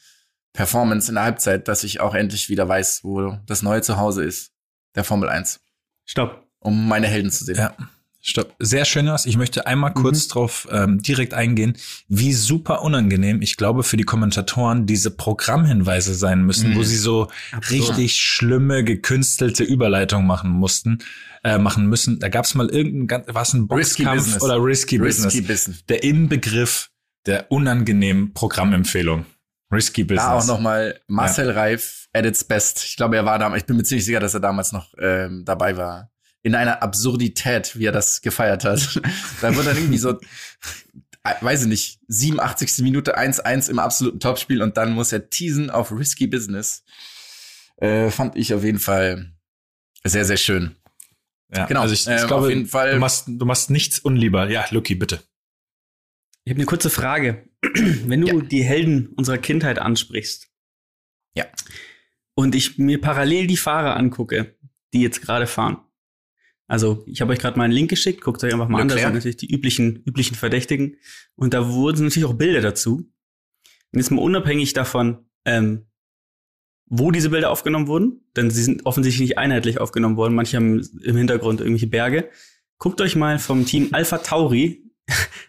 Performance in der Halbzeit, dass ich auch endlich wieder weiß, wo das neue Zuhause ist, der Formel 1. Stopp. Um meine Helden zu sehen. Ja. Stopp. Sehr schön was. Ich möchte einmal kurz mhm. drauf ähm, direkt eingehen, wie super unangenehm ich glaube für die Kommentatoren diese Programmhinweise sein müssen, mhm. wo sie so Absolut. richtig schlimme gekünstelte Überleitungen machen mussten, äh, machen müssen. Da gab es mal irgendein, was ein Boxkampf oder Risky, Risky Business. Business. Der Inbegriff der unangenehmen Programmempfehlung. Risky Business. Da auch nochmal Marcel ja. Reif at its best. Ich glaube, er war damals, ich bin mir ziemlich sicher, dass er damals noch ähm, dabei war in einer Absurdität, wie er das gefeiert hat. [laughs] da wird dann irgendwie so, äh, weiß ich nicht, 87. Minute 1-1 im absoluten Topspiel und dann muss er teasen auf Risky Business. Äh, fand ich auf jeden Fall sehr, sehr schön. Ja, genau. Also ich, ich äh, glaube, auf jeden Fall. Du machst, du machst nichts unlieber. Ja, Lucky, bitte. Ich habe eine kurze Frage. [clears throat] Wenn du ja. die Helden unserer Kindheit ansprichst. Ja. Und ich mir parallel die Fahrer angucke, die jetzt gerade fahren. Also ich habe euch gerade mal einen Link geschickt, guckt euch einfach mal Leclerc. an, das sind natürlich die üblichen, üblichen Verdächtigen. Und da wurden natürlich auch Bilder dazu. Und jetzt mal unabhängig davon, ähm, wo diese Bilder aufgenommen wurden, denn sie sind offensichtlich nicht einheitlich aufgenommen worden, manche haben im Hintergrund irgendwelche Berge. Guckt euch mal vom Team Alpha Tauri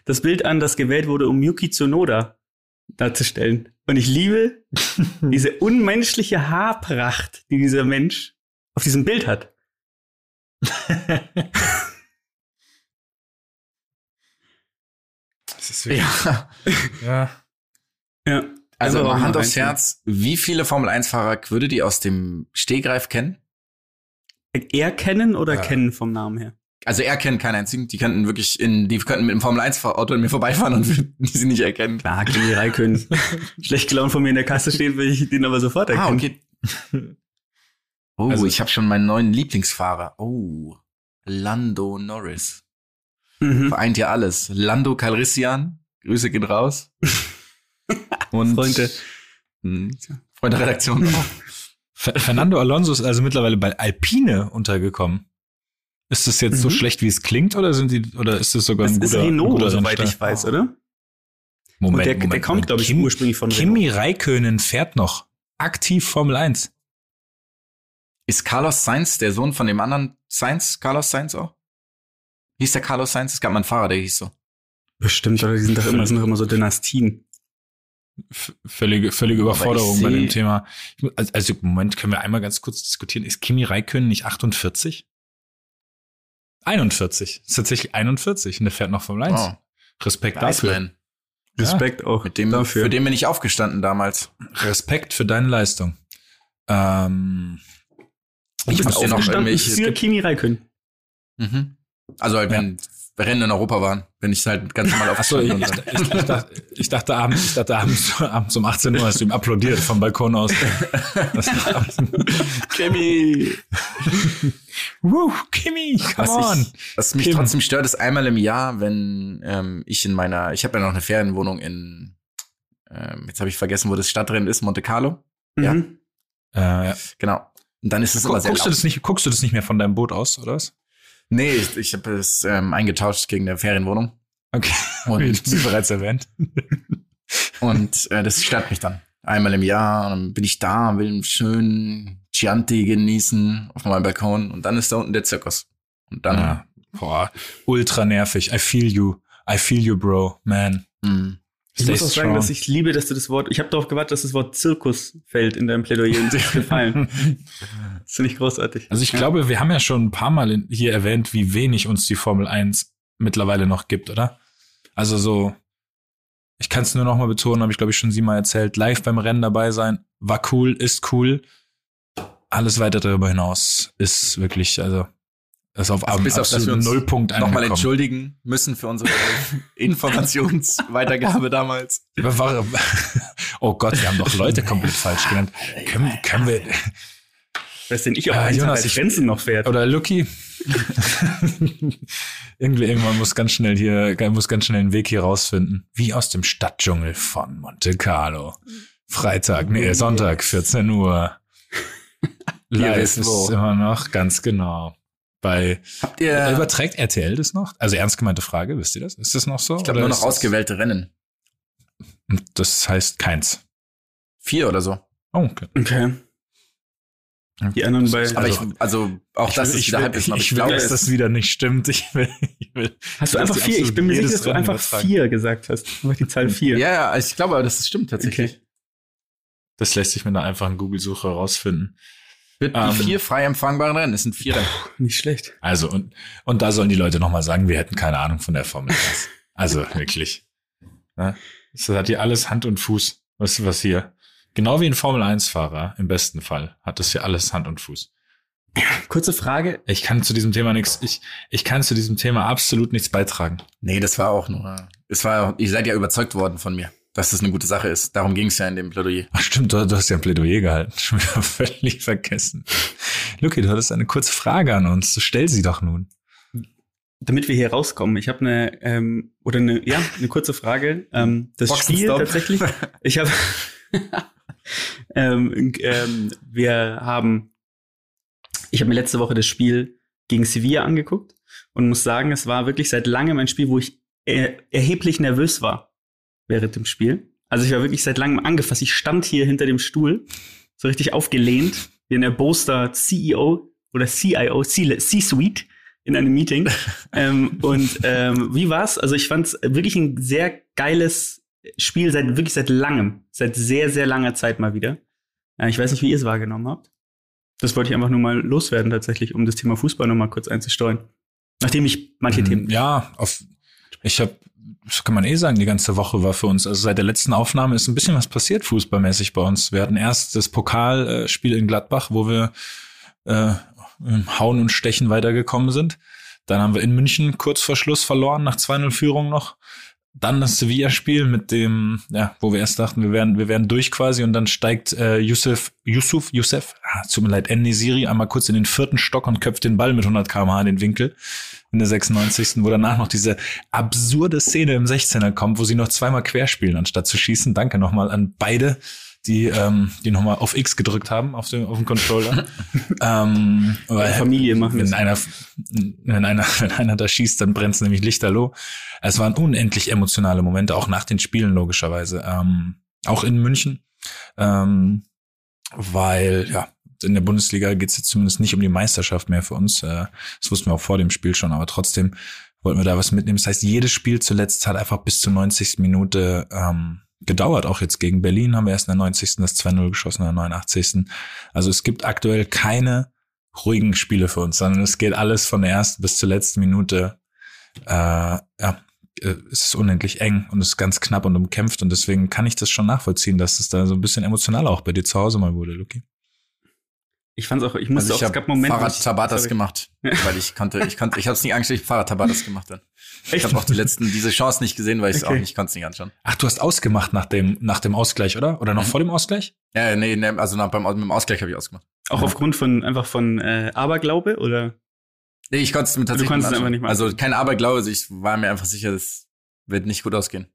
das Bild an, das gewählt wurde, um Yuki Tsunoda darzustellen. Und ich liebe [laughs] diese unmenschliche Haarpracht, die dieser Mensch auf diesem Bild hat. das ist ja. ja. Ja. Also, also Hand aufs Herz, wie viele Formel 1-Fahrer würde die aus dem Stehgreif kennen? Er kennen oder ja. kennen vom Namen her? Also er kennt keinen einzigen. Die könnten wirklich in, die könnten mit dem Formel 1 Auto an mir vorbeifahren und [laughs] würden sie nicht erkennen. Klar, Kimi Raikön. [laughs] Schlecht gelaunt von mir in der Kasse stehen, will ich den aber sofort ah, erkennen. Ah, okay. [laughs] Oh, also, ich habe schon meinen neuen Lieblingsfahrer. Oh, Lando Norris. Mhm. Vereint ja alles. Lando Calrissian, Grüße gehen raus. Und Freunde. Mh, Freunde Redaktion. Fernando Alonso ist also mittlerweile bei Alpine untergekommen. Ist das jetzt mhm. so schlecht, wie es klingt, oder sind die, oder ist das sogar das ein guter, ist Renault, guter soweit ich weiß, oder? Moment, der, Moment, der kommt, glaube ich, ursprünglich von Kimi Renault. Raikönen fährt noch aktiv Formel 1. Ist Carlos Sainz der Sohn von dem anderen Sainz? Carlos Sainz auch? Hieß der Carlos Sainz? Es gab mal einen Fahrer, der hieß so. Bestimmt, oder die sind doch immer, sind doch immer so Dynastien. Völlige, völlige Überforderung bei dem Thema. Also, Moment, können wir einmal ganz kurz diskutieren. Ist Kimi Räikkönen nicht 48? 41. Ist tatsächlich 41 und der fährt noch vom 1. Wow. Respekt dafür. Respekt ja, auch. Mit dem, dafür. Für den bin ich aufgestanden damals. Respekt für deine Leistung. Ähm, ich bin aufgestanden für Kimi Räikkönen. Mhm. Also wenn ja. Rennen in Europa waren, wenn ich halt ganz normal Achso, ich, ich, ich, dachte, ich dachte abends, ich dachte abends, abends um 18 Uhr hast du ihm applaudiert vom Balkon aus. Kimi! Woo, Kimi, come was on! Ich, was mich Kim. trotzdem stört, ist einmal im Jahr, wenn ähm, ich in meiner, ich habe ja noch eine Ferienwohnung in, ähm, jetzt habe ich vergessen, wo das Stadtrennen ist, Monte Carlo. Mhm. Ja. Äh, ja. Genau. Und dann ist es immer sehr guckst laut. du das nicht Guckst du das nicht mehr von deinem Boot aus, oder was? Nee, ich, ich habe es ähm, eingetauscht gegen eine Ferienwohnung. Okay. [laughs] Und wie bereits erwähnt. und äh, das stört mich dann. Einmal im Jahr dann bin ich da, will einen schönen Chianti genießen auf meinem Balkon und dann ist da unten der Zirkus. Und dann. Ja. Boah, ultra nervig. I feel you. I feel you, bro, man. Mm. Ich muss auch strong. sagen, dass ich liebe, dass du das Wort, ich habe darauf gewartet, dass das Wort Zirkus fällt in deinem Plädoyer [laughs] und dir gefallen. das finde ich großartig. Also ich ja. glaube, wir haben ja schon ein paar Mal hier erwähnt, wie wenig uns die Formel 1 mittlerweile noch gibt, oder? Also so, ich kann es nur noch mal betonen, habe ich glaube ich schon siebenmal erzählt, live beim Rennen dabei sein, war cool, ist cool. Alles weiter darüber hinaus ist wirklich, also das ist auf also bis auf dass wir uns Nullpunkt nochmal entschuldigen müssen für unsere [laughs] Informationsweitergabe damals. [laughs] Oh Gott, wir haben doch Leute komplett falsch genannt. Können, können wir. Was denn ich auch äh, Jonas, ich, Grenzen noch fährt? Oder Lucky. [laughs] Irgendwie irgendwann muss ganz schnell hier, muss ganz schnell einen Weg hier rausfinden. Wie aus dem Stadtdschungel von Monte Carlo. Freitag, nee, Sonntag, 14 Uhr. Live ist immer noch, ganz genau. Bei Habt ihr überträgt RTL das noch? Also ernst gemeinte Frage, wisst ihr das? Ist das noch so? Ich glaube nur noch ausgewählte Rennen. Das heißt keins. Vier oder so. Oh, okay. Okay. Die anderen bei. Aber also, ich, also auch ich das will, ist ich wieder will, halb ich, aber ich will, dass das wieder nicht stimmt. Ich will, ich will hast du einfach vier? Ich bin mir sicher, dass du einfach vier gesagt hast. Einfach die Zahl [laughs] vier. Ja, ja, ich glaube, aber das stimmt tatsächlich. Okay. Das lässt sich mit einer einfachen Google-Suche rausfinden. Die ähm, vier frei empfangbaren Rennen. Es sind vier Rennen. Nicht schlecht. Also, und, und da sollen die Leute nochmal sagen, wir hätten keine Ahnung von der Formel 1. Also, wirklich. Ne? Das hat hier alles Hand und Fuß. Was, was hier. Genau wie ein Formel 1-Fahrer, im besten Fall, hat das hier alles Hand und Fuß. Kurze Frage. Ich kann zu diesem Thema nichts, ich, ich kann zu diesem Thema absolut nichts beitragen. Nee, das war auch nur, es war, ihr seid ja überzeugt worden von mir, dass das eine gute Sache ist. Darum ging es ja in dem Plädoyer. Ach stimmt, du, du hast ja ein Plädoyer gehalten. [laughs] Schon wieder völlig vergessen. Luki, du hattest eine kurze Frage an uns. Stell sie doch nun. Damit wir hier rauskommen, ich habe eine ähm, oder eine ja eine kurze Frage. Ähm, das Spiel tatsächlich. [laughs] Ich habe [laughs] ähm, ähm, wir haben ich habe mir letzte Woche das Spiel gegen Sevilla angeguckt und muss sagen, es war wirklich seit langem ein Spiel, wo ich er erheblich nervös war während dem Spiel. Also ich war wirklich seit langem angefasst. Ich stand hier hinter dem Stuhl, so richtig aufgelehnt, wie ein erboster CEO oder CIO, C-Suite in einem Meeting. [laughs] ähm, und ähm, wie war's? Also ich fand es wirklich ein sehr geiles Spiel seit wirklich seit langem, seit sehr, sehr langer Zeit mal wieder. Äh, ich weiß nicht, wie ihr es wahrgenommen habt. Das wollte ich einfach nur mal loswerden, tatsächlich, um das Thema Fußball noch mal kurz einzusteuern. Nachdem ich manche mhm, Themen. Ja, auf, ich habe, kann man eh sagen, die ganze Woche war für uns. Also seit der letzten Aufnahme ist ein bisschen was passiert, fußballmäßig bei uns. Wir hatten erst das Pokalspiel in Gladbach, wo wir äh, Hauen und Stechen weitergekommen sind. Dann haben wir in München kurz vor Schluss verloren, nach 2-0 Führung noch dann das Sevilla-Spiel mit dem, ja, wo wir erst dachten, wir werden, wir werden durch quasi und dann steigt äh, Yusuf, Yusuf, Yusuf, ah, tut mir leid, N-Nesiri einmal kurz in den vierten Stock und köpft den Ball mit 100 km/h in den Winkel in der 96. Wo danach noch diese absurde Szene im 16er kommt, wo sie noch zweimal querspielen, anstatt zu schießen. Danke nochmal an beide die, ähm, die nochmal auf X gedrückt haben auf dem, auf dem Controller. [laughs] ähm, weil Familie machen wenn einer, wenn einer, [laughs] wenn einer da schießt, dann brennt's nämlich lichterloh. Es waren unendlich emotionale Momente, auch nach den Spielen logischerweise. Ähm, auch in München. Ähm, weil, ja, in der Bundesliga geht's jetzt zumindest nicht um die Meisterschaft mehr für uns. Äh, das wussten wir auch vor dem Spiel schon, aber trotzdem wollten wir da was mitnehmen. Das heißt, jedes Spiel zuletzt hat einfach bis zur 90. Minute ähm, gedauert. Auch jetzt gegen Berlin haben wir erst in der 90. das 2-0 geschossen, in der 89. Also es gibt aktuell keine ruhigen Spiele für uns, sondern es geht alles von der ersten bis zur letzten Minute. Äh, ja, äh, es ist unendlich eng und es ist ganz knapp und umkämpft und deswegen kann ich das schon nachvollziehen, dass es da so ein bisschen emotional auch bei dir zu Hause mal wurde, Luki. Ich fand's auch, ich musste also ich auch, es gab Momente. Fahrrad Tabatas gemacht, weil ich konnte, ich konnte, ich habe es nicht angeschaut, ich Fahrrad Tabatas gemacht dann. Echt? Ich habe auch die letzten, diese Chance nicht gesehen, weil ich es okay. auch nicht konnte es nicht anschauen. Ach, du hast ausgemacht nach dem, nach dem Ausgleich, oder? Oder noch mhm. vor dem Ausgleich? Ja, nee, nee also nach, beim, mit dem Ausgleich habe ich ausgemacht. Auch ja. aufgrund von, einfach von äh, Aberglaube, oder? Nee, ich konnte es mir tatsächlich du konntest einfach nicht machen. Also kein Aberglaube, also ich war mir einfach sicher, das wird nicht gut ausgehen.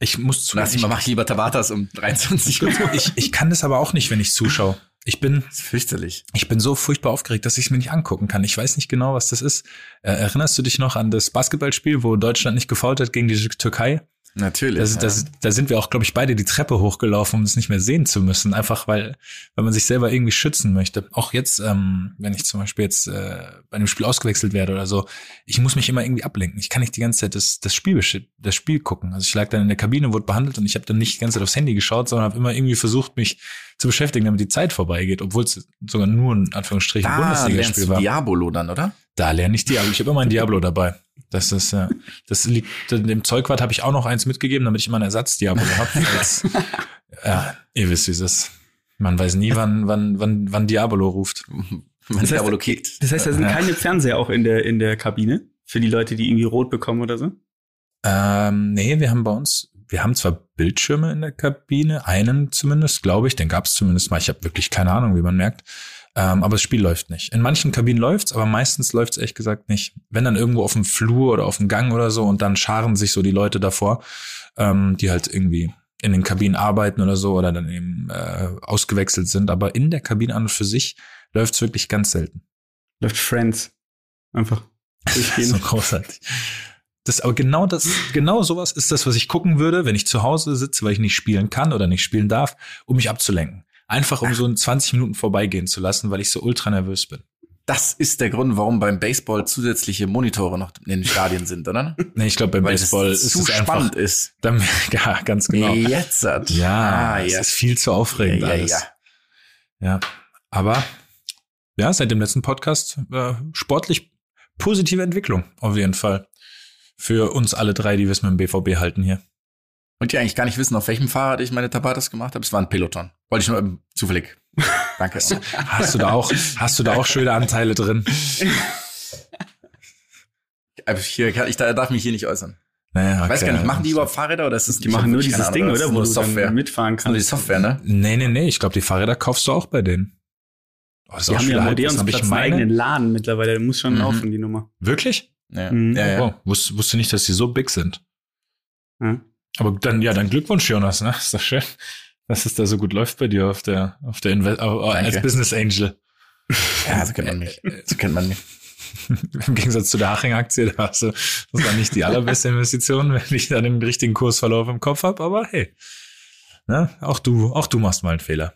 Ich muss zu. Lass ich mal, mach lieber Tabatas um [laughs] 23 Uhr. ich, ich kann das aber auch nicht, wenn ich zuschaue. Ich bin fürchterlich. Ich bin so furchtbar aufgeregt, dass ich es mir nicht angucken kann. Ich weiß nicht genau, was das ist. Äh, erinnerst du dich noch an das Basketballspiel, wo Deutschland nicht gefault hat gegen die Türkei? Natürlich. Das, das, ja. Da sind wir auch, glaube ich, beide die Treppe hochgelaufen, um es nicht mehr sehen zu müssen. Einfach weil, weil man sich selber irgendwie schützen möchte. Auch jetzt, ähm, wenn ich zum Beispiel jetzt äh, bei einem Spiel ausgewechselt werde oder so, ich muss mich immer irgendwie ablenken. Ich kann nicht die ganze Zeit das, das Spiel das Spiel gucken. Also ich lag dann in der Kabine, wurde behandelt und ich habe dann nicht die ganze Zeit aufs Handy geschaut, sondern habe immer irgendwie versucht, mich zu beschäftigen, damit die Zeit vorbeigeht, obwohl es sogar nur ein Anführungsstrichen Bundesligaspiel war. Diabolo dann, oder? Da lerne ich Diablo. Ich habe immer ein Diablo dabei. Das ist ja, das liegt dem Zeugwart habe ich auch noch eins mitgegeben, damit ich immer einen Ersatz Diablo habe. [laughs] ja, ihr wisst, wie es ist. Man weiß nie, wann wann wann wann Diablo ruft. Wann das Diabolo kickt. Das heißt, da sind ja. keine Fernseher auch in der in der Kabine für die Leute, die irgendwie rot bekommen oder so. Ähm, nee, wir haben bei uns, wir haben zwar Bildschirme in der Kabine, einen zumindest, glaube ich, den gab es zumindest mal. Ich habe wirklich keine Ahnung, wie man merkt. Ähm, aber das Spiel läuft nicht. In manchen Kabinen läuft's, aber meistens läuft's ehrlich gesagt nicht. Wenn dann irgendwo auf dem Flur oder auf dem Gang oder so und dann scharen sich so die Leute davor, ähm, die halt irgendwie in den Kabinen arbeiten oder so oder dann eben äh, ausgewechselt sind. Aber in der Kabine an und für sich läuft's wirklich ganz selten. Läuft Friends. Einfach. [laughs] so großartig. Das, aber genau das, genau sowas ist das, was ich gucken würde, wenn ich zu Hause sitze, weil ich nicht spielen kann oder nicht spielen darf, um mich abzulenken. Einfach um so in 20 Minuten vorbeigehen zu lassen, weil ich so ultra nervös bin. Das ist der Grund, warum beim Baseball zusätzliche Monitore noch in den Stadien sind, oder? [laughs] Nee, ich glaube, beim Weil Baseball es ist zu es einfach, spannend ist. Dann, [laughs] ja, ganz genau. Jetzt hat. Ja, Ah, es ja. ist viel zu aufregend Ja, ja, alles. ja. Ja, aber ja, seit dem letzten Podcast äh, sportlich positive Entwicklung auf jeden Fall für uns alle drei, die wir es mit dem BVB halten hier. Und die eigentlich gar nicht wissen, auf welchem Fahrrad ich meine Tabatas gemacht habe. Es war ein Peloton. Wollte ich nur ähm, zufällig. [laughs] Danke. Hast du da auch, hast du da auch schöne Anteile drin? Aber [laughs] hier kann, ich da- darf mich hier nicht äußern. Naja, Ich weiß gar nicht, machen die überhaupt Fahrräder oder ist das Die machen nur dieses Ding, oder? Wo Wo du Software. mitfahren ist nur die kannst. Software, ne? Nee, nee, nee, ich glaube, die Fahrräder kaufst du auch bei denen. Oh, das ist Die auch haben schon ja Odeonsplatz ich einen eigenen Laden mittlerweile. Der muss schon Mhm. laufen, die Nummer. Wirklich? Ja, Mhm. ja, ja. Oh, wusste, wusste nicht, dass die so big sind. Ja. Aber dann, ja, dann Glückwunsch, Jonas, ne? Ist doch schön, dass es da so gut läuft bei dir auf der, auf der Inve au- als. Business Angel. ja, so kennt man mich. So kennt man mich. [laughs] Im Gegensatz zu der Haching-Aktie, da hast du, das war nicht die allerbeste Investition, [laughs] wenn ich da den richtigen Kursverlauf im Kopf habe, aber hey. Ne? Auch du, auch du machst mal einen Fehler.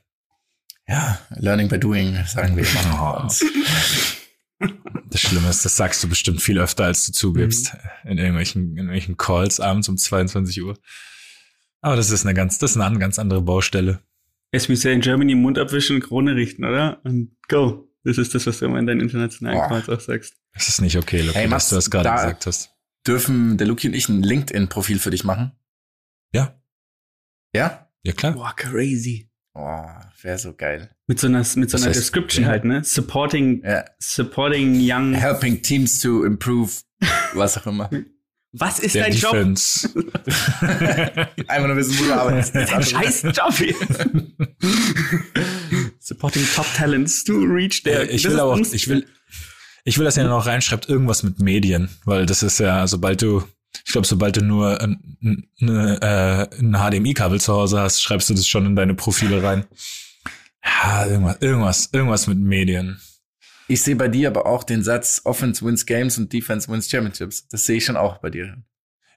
Ja, learning by doing, sagen wir immer. [laughs] Das Schlimme ist, das sagst du bestimmt viel öfter, als du zugibst. In irgendwelchen, in irgendwelchen Calls abends um 22 Uhr. Aber das ist eine ganz, das ist eine ganz andere Baustelle. As we say in Germany, Mund abwischen, Krone richten, oder? Und go. Das ist das, was du immer in deinen internationalen Boah. Calls auch sagst. Das ist nicht okay, Lucky, Hey, dass Mats, du das gerade da- gesagt hast. Dürfen der Luki und ich ein LinkedIn-Profil für dich machen? Ja, Ja? ja klar. Boah, crazy. Oh, wäre so geil. Mit so einer, mit so einer heißt, Description ja. halt, ne? Supporting, Ja. supporting young. Helping teams to improve, was auch immer. [laughs] Was ist Der dein Job? Defense. [laughs] Einfach nur wissen, wo du arbeitest. Dein scheiß Job hier. [laughs] supporting top talents to reach their. ich Das will aber ich will, ich will, dass ihr noch reinschreibt, irgendwas mit Medien, weil das ist ja, sobald du, ich glaube, sobald du nur ein, ein, äh, ein HDMI-Kabel zu Hause hast, schreibst du das schon in deine Profile rein. Ja, irgendwas, irgendwas, irgendwas mit Medien. Ich sehe bei dir aber auch den Satz Offense wins Games und Defense wins Championships. Das sehe ich schon auch bei dir.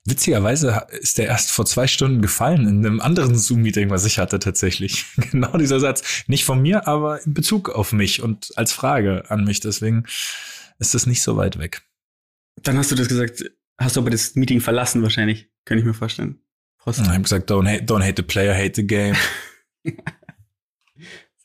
Witzigerweise ist der erst vor zwei Stunden gefallen in einem anderen Zoom-Meeting, was ich hatte tatsächlich. [laughs] Genau dieser Satz. Nicht von mir, aber in Bezug auf mich und als Frage an mich. Deswegen ist das nicht so weit weg. Dann hast du das gesagt, hast du aber das Meeting verlassen wahrscheinlich. Könnte ich mir vorstellen. Prost. Ich habe gesagt, don't hate, don't hate the player, hate the game. [laughs]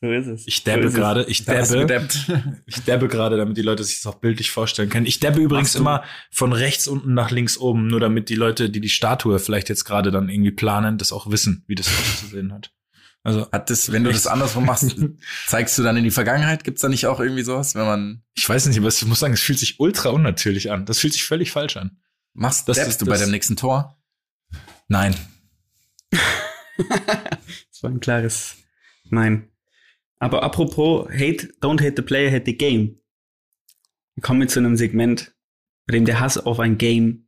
So ist es. Ich so dabbe es. gerade, ich dabbe, [laughs] ich dabbe gerade, damit die Leute sich das auch bildlich vorstellen können. Ich dabbe übrigens immer von rechts unten nach links oben, nur damit die Leute, die die Statue vielleicht jetzt gerade dann irgendwie planen, das auch wissen, wie das auszusehen hat. Also Hat das, wenn du das andersrum machst, [laughs] zeigst du dann in die Vergangenheit? Gibt's da nicht auch irgendwie sowas, wenn man ich weiß nicht, aber ich muss sagen, es fühlt sich ultra unnatürlich an. Das fühlt sich völlig falsch an. Machst, Das du bei deinem nächsten Tor? Nein. [laughs] Das war ein klares Nein. Aber apropos hate, don't hate the player, hate the game. Wir kommen zu einem Segment, bei dem der Hass auf ein Game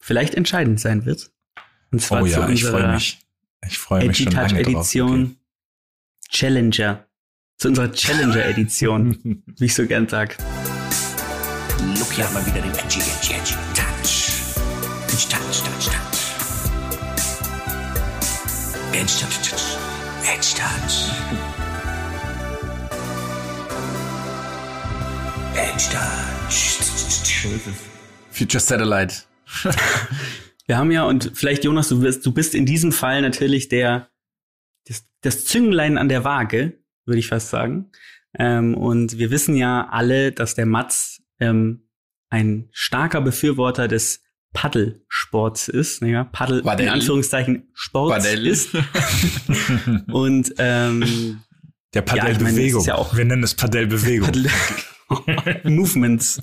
vielleicht entscheidend sein wird. Und zwar Oh zu ja, ich freue unserer mich. Ich freue mich schon lange drauf. Edition Challenger. Zu unserer Challenger Edition, Okay. [laughs] wie ich so gern sag. Look, hier hat mal wieder den Edgy, Edgy, Edgy Touch. Edgy Touch, Touch. Edgy Touch. Edgy Touch. Future Satellite. Wir haben ja, und vielleicht Jonas, du bist, du bist in diesem Fall natürlich der, das, das Zünglein an der Waage, würde ich fast sagen. Ähm, und wir wissen ja alle, dass der Mats ähm, ein starker Befürworter des Paddelsports ist, naja, Paddel Paddel. in Anführungszeichen Sports Paddel. ist. [laughs] Und ähm, Der Ja, ist ja auch- Wir nennen es Padel-Bewegung. Paddel [laughs] Movements.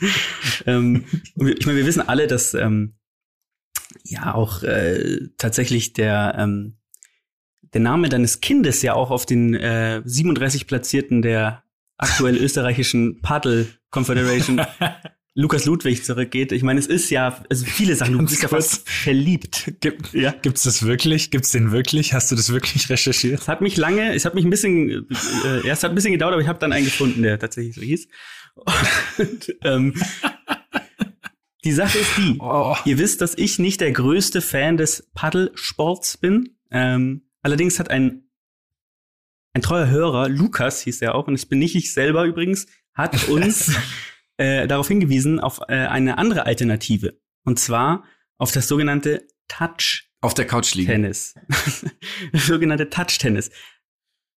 ähm, ich meine, wir wissen alle, dass ähm, ja auch äh, tatsächlich der ähm, der Name deines Kindes ja auch auf den äh, 37 Platzierten der aktuell österreichischen Paddle Confederation [laughs] Lukas Ludwig zurückgeht. Ich meine, es ist ja, also viele Sachen, du bist ja fast verliebt. Gibt, Ja. Gibt's das wirklich? Gibt's den wirklich? Hast du das wirklich recherchiert? Es hat mich lange, es hat mich ein bisschen, äh, erst hat ein bisschen gedauert, aber ich habe dann einen gefunden, der tatsächlich so hieß. Und, ähm, die Sache ist die, Oh. ihr wisst, dass ich nicht der größte Fan des Paddelsports bin. Ähm, allerdings hat ein ein treuer Hörer, Lukas hieß er auch, und es bin nicht ich selber übrigens, hat [laughs] uns äh, darauf hingewiesen, auf äh, eine andere Alternative. Und zwar auf das sogenannte Touch Auf der Couch liegen. Tennis. [laughs] das sogenannte Touch-Tennis.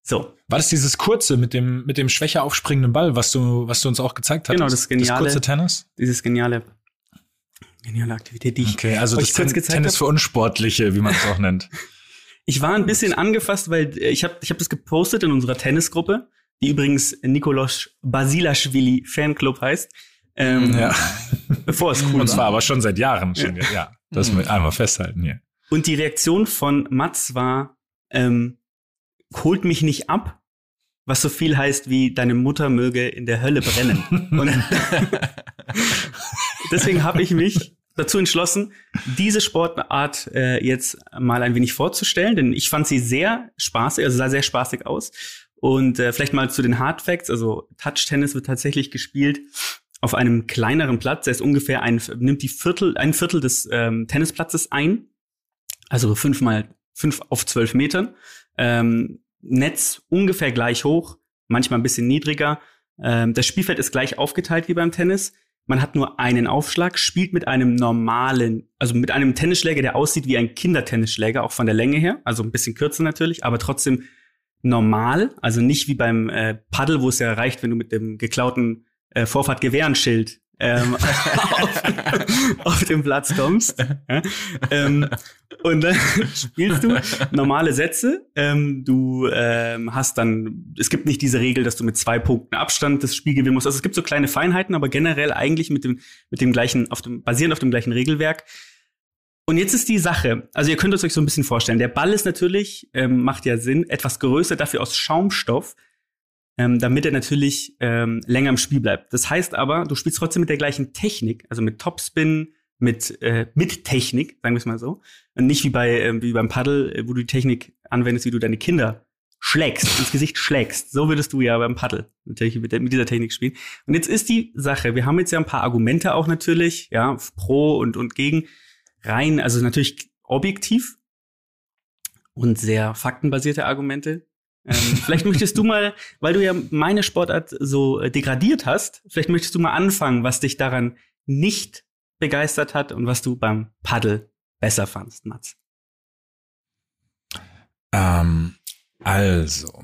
So, War das dieses kurze mit dem, mit dem schwächer aufspringenden Ball, was du, was du uns auch gezeigt hast? Genau, das geniale- Das kurze Tennis? dieses geniale, geniale Aktivität, die ich. Okay, also das Ten Tennis hab. für Unsportliche, wie man es auch nennt. [laughs] Ich war ein bisschen angefasst, weil äh, ich habe ich hab das gepostet in unserer Tennisgruppe, die übrigens Nikolaus Basilashvili Fanclub heißt. Ähm, Ja. Bevor es cool Und zwar war. aber schon seit Jahren. Schon, ja. ja, das Mhm. wir einmal festhalten hier. Und die Reaktion von Mats war, ähm, holt mich nicht ab, was so viel heißt wie deine Mutter möge in der Hölle brennen. Und [laughs] deswegen habe ich mich dazu entschlossen, diese Sportart äh, jetzt mal ein wenig vorzustellen, denn ich fand sie sehr spaßig, also sah sehr spaßig aus. Und äh, vielleicht mal zu den Hard Facts, also Touch-Tennis wird tatsächlich gespielt auf einem kleineren Platz, der ist ungefähr ein, nimmt die Viertel, ein Viertel des ähm, Tennisplatzes ein, also fünf mal fünf auf zwölf Metern. Ähm, Netz ungefähr gleich hoch, manchmal ein bisschen niedriger. Ähm, das Spielfeld ist gleich aufgeteilt wie beim Tennis. Man hat nur einen Aufschlag, spielt mit einem normalen, also mit einem Tennisschläger, der aussieht wie ein Kindertennisschläger, auch von der Länge her, also ein bisschen kürzer natürlich, aber trotzdem normal, also nicht wie beim äh, Paddel, wo es ja reicht, wenn du mit dem geklauten äh, Vorfahrt-Gewehrenschild ähm, [laughs] auf, auf den Platz kommst. Ähm, und dann spielst du normale Sätze. Ähm, du ähm, hast dann, es gibt nicht diese Regel, dass du mit zwei Punkten Abstand das Spiel gewinnen musst. Also es gibt so kleine Feinheiten, aber generell eigentlich mit dem, mit dem gleichen, auf dem, basierend auf dem gleichen Regelwerk. Und jetzt ist die Sache, also ihr könnt es euch so ein bisschen vorstellen. Der Ball ist natürlich, ähm, macht ja Sinn, etwas größer, dafür aus Schaumstoff, ähm, damit er natürlich ähm, länger im Spiel bleibt. Das heißt aber, du spielst trotzdem mit der gleichen Technik, also mit Topspin, mit, äh, mit Technik, sagen wir es mal so. Und nicht wie bei ähm, wie beim Paddel, äh, wo du die Technik anwendest, wie du deine Kinder schlägst, ins Gesicht schlägst. So würdest du ja beim Paddel natürlich mit, der, mit dieser Technik spielen. Und jetzt ist die Sache, wir haben jetzt ja ein paar Argumente auch natürlich, ja, pro und, und gegen rein, also natürlich objektiv und sehr faktenbasierte Argumente. Ähm, [laughs] vielleicht möchtest du mal, weil du ja meine Sportart so äh, degradiert hast, vielleicht möchtest du mal anfangen, was dich daran nicht begeistert hat und was du beim Paddel besser fandst, Mats. Ähm, also,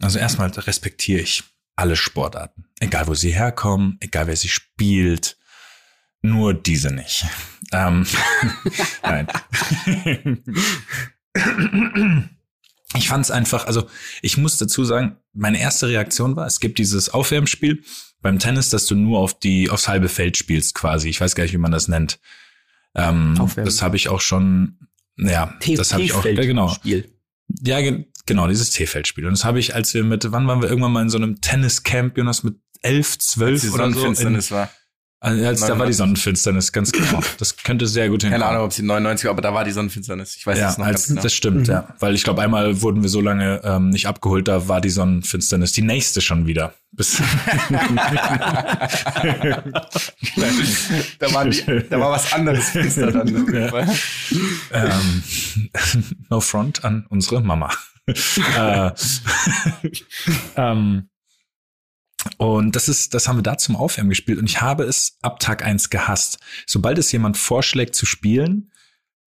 also erstmal respektiere ich alle Sportarten. Egal, wo sie herkommen, egal, wer sie spielt. Nur diese nicht. Ähm, [laughs] nein. [laughs] Ich fand es einfach, also ich muss dazu sagen, meine erste Reaktion war, es gibt dieses Aufwärmspiel beim Tennis, dass du nur auf die aufs halbe Feld spielst quasi. Ich weiß gar nicht, wie man das nennt. Ähm, Aufwärmen. das habe ich auch schon, ja, das habe ich auch, ja, genau. Spiel. Ja, ge genau, dieses T-Feld-Spiel. Und das habe ich, als wir mit, wann waren wir irgendwann mal in so einem Tenniscamp, Jonas, mit elf, zwölf oder so. In, war. Als, als, da war die Sonnenfinsternis, ganz [clears throat] genau. Das könnte sehr gut hinkommen. Keine Ahnung, ob sie 99 war, aber da war die Sonnenfinsternis. Ich weiß Ja, es noch als, ganz genau. das stimmt, Mhm. ja. Weil ich glaube, einmal wurden wir so lange ähm, nicht abgeholt, da war die Sonnenfinsternis die nächste schon wieder. Bis [laughs] da, waren die, da war was anderes finster dann. Ja. Ähm, [laughs] no front an unsere Mama. [laughs] äh, ähm, und das ist, das haben wir da zum Aufwärmen gespielt und ich habe es ab Tag eins gehasst. Sobald es jemand vorschlägt zu spielen,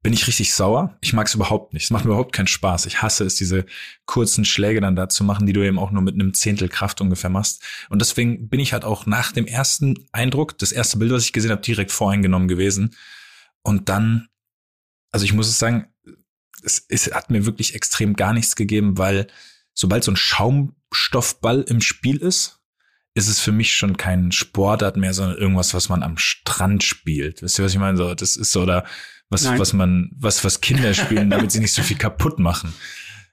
bin ich richtig sauer. Ich mag es überhaupt nicht. Es macht mir überhaupt keinen Spaß. Ich hasse es, diese kurzen Schläge dann da zu machen, die du eben auch nur mit einem Zehntel Kraft ungefähr machst. Und deswegen bin ich halt auch nach dem ersten Eindruck, das erste Bild, was ich gesehen habe, direkt voreingenommen gewesen. Und dann, also ich muss es sagen, es, es hat mir wirklich extrem gar nichts gegeben, weil sobald so ein Schaumstoffball im Spiel ist, ist es für mich schon kein Sportart mehr, sondern irgendwas, was man am Strand spielt. Wisst ihr, was ich meine? So, das ist so, oder was, Nein. was man, was, was Kinder spielen, damit sie nicht so viel kaputt machen.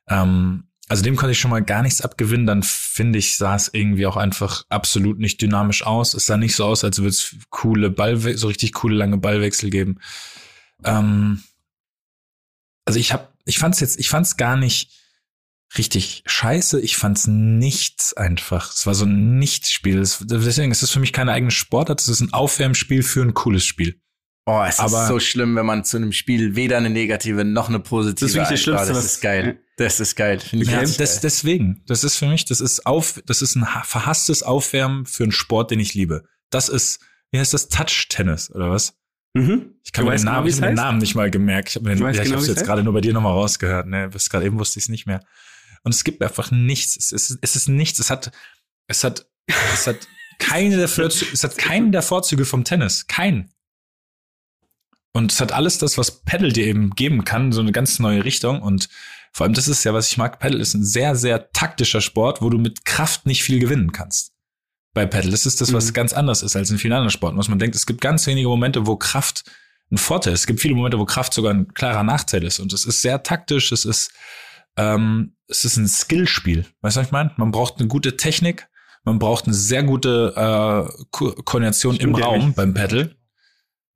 Ähm, also dem konnte ich schon mal gar nichts abgewinnen. Dann finde ich, sah es irgendwie auch einfach absolut nicht dynamisch aus. Es sah nicht so aus, als würde es coole Ballwechsel, so richtig coole lange Ballwechsel geben. Ähm, also ich habe, ich fand's jetzt, ich fand's gar nicht richtig scheiße. Ich fand's nichts einfach. Es war so ein Nichtspiel. Deswegen ist es für mich keine eigene Sportart. Es ist ein Aufwärmspiel für ein cooles Spiel. Oh, es aber ist so schlimm, wenn man zu einem Spiel weder eine negative noch eine positive. Das ist wirklich das Schlimmste. Oh, das ist geil. Das ist geil. Finde ich ja, das, geil. Deswegen, das ist für mich, das ist auf, das ist ein verhasstes Aufwärmen für einen Sport, den ich liebe. Das ist, wie heißt das, Touch-Tennis oder was? Mhm. Ich kann mir den, genau, Namen, ich hab den Namen nicht mal gemerkt. Ich habe ja, genau, ich hab's jetzt gerade nur bei dir nochmal rausgehört. Ne, bis gerade eben wusste ich es nicht mehr. Und es gibt einfach nichts. Es ist, es ist nichts. Es hat, es hat, es hat keine der Vorzüge, es hat keinen der Vorzüge vom Tennis. Keinen. Und es hat alles das, was Paddle dir eben geben kann, so eine ganz neue Richtung. Und vor allem, das ist ja, was ich mag. Paddle ist ein sehr, sehr taktischer Sport, wo du mit Kraft nicht viel gewinnen kannst. Bei Paddle. Das ist das, was mhm. ganz anders ist als in vielen anderen Sporten. Was man denkt, es gibt ganz wenige Momente, wo Kraft ein Vorteil ist. Es gibt viele Momente, wo Kraft sogar ein klarer Nachteil ist. Und es ist sehr taktisch. Es ist, ähm, es ist ein Skillspiel. Weißt du, was ich meine? Man braucht eine gute Technik. Man braucht eine sehr gute äh, Ko Koordination Stimmt im Raum beim Paddle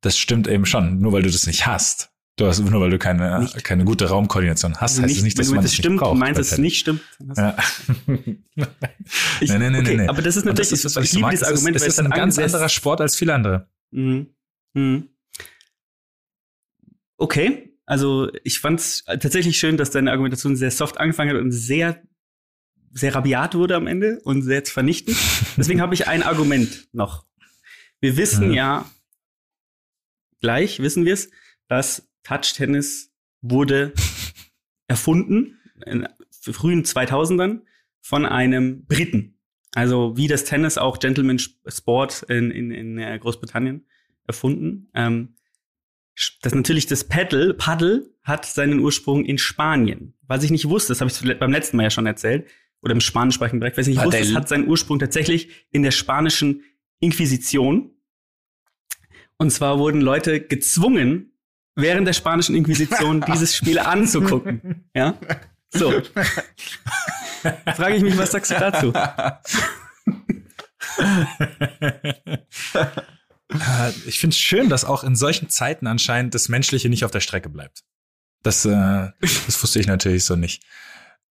das stimmt eben schon. Nur weil du das nicht hast. Du hast, nur weil du keine, nicht. keine gute Raumkoordination hast, heißt nicht, es nicht, dass man das stimmt, nicht braucht. Du meinst, es nicht stimmt. Ja. [laughs] ich, nee, nee, nee, okay, nee. Aber das ist natürlich, das ist, was ich liebe dieses Argument. Es ist, ein ganz anderer Sport als viele andere. Mhm. Mhm. Okay, also ich fand es tatsächlich schön, dass deine Argumentation sehr soft angefangen hat und sehr, sehr rabiat wurde am Ende und sehr vernichtend. [laughs] Deswegen habe ich ein Argument noch. Wir wissen mhm. ja, gleich wissen wir es, dass Touch-Tennis wurde [laughs] erfunden in frühen 2000ern von einem Briten. Also wie das Tennis auch Gentleman Sport in, in, in Großbritannien erfunden. Ähm, das natürlich das Paddle, Paddle hat seinen Ursprung in Spanien. Was ich nicht wusste, das habe ich beim letzten Mal ja schon erzählt, oder im spanischsprachigen Bereich, was ich nicht Paddle. wusste, es hat seinen Ursprung tatsächlich in der spanischen Inquisition. Und zwar wurden Leute gezwungen, während der spanischen Inquisition [laughs] dieses Spiel anzugucken. Ja? So. Frage ich mich, was sagst du dazu? [laughs] Äh, ich finde es schön, dass auch in solchen Zeiten anscheinend das Menschliche nicht auf der Strecke bleibt. Das, äh, das wusste ich natürlich so nicht.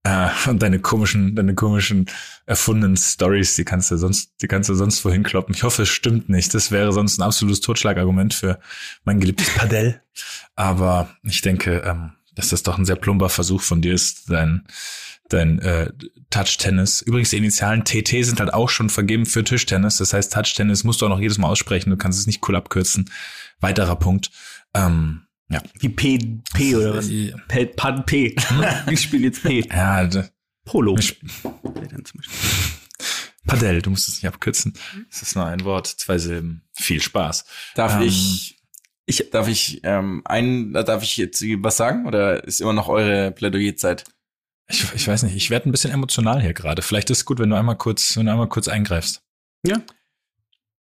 Äh, und deine komischen, deine komischen erfundenen Stories, die kannst du sonst, die kannst du sonst wohin kloppen. Ich hoffe, es stimmt nicht. Das wäre sonst ein absolutes Totschlagargument für mein geliebtes Padell. Aber ich denke, ähm, dass das doch ein sehr plumper Versuch von dir ist, dein, dein äh, Touch-Tennis. Übrigens, die Initialen TT sind halt auch schon vergeben für Tischtennis. Das heißt, Touch-Tennis musst du auch noch jedes Mal aussprechen. Du kannst es nicht cool abkürzen. Weiterer Punkt. Ähm, ja. Wie P, P oder was? P, Pad P. [laughs] Ich spiele jetzt P. Ja, Polo. Padel, du musst es nicht abkürzen. Das ist nur ein Wort, zwei Silben. Viel Spaß. Darf ähm, ich, ich, darf ich, ähm, ein, darf ich jetzt was sagen oder ist immer noch eure Plädoyerzeit? Ich, ich weiß nicht, ich werde ein bisschen emotional hier gerade. Vielleicht ist es gut, wenn du einmal kurz, wenn du einmal kurz eingreifst. Ja.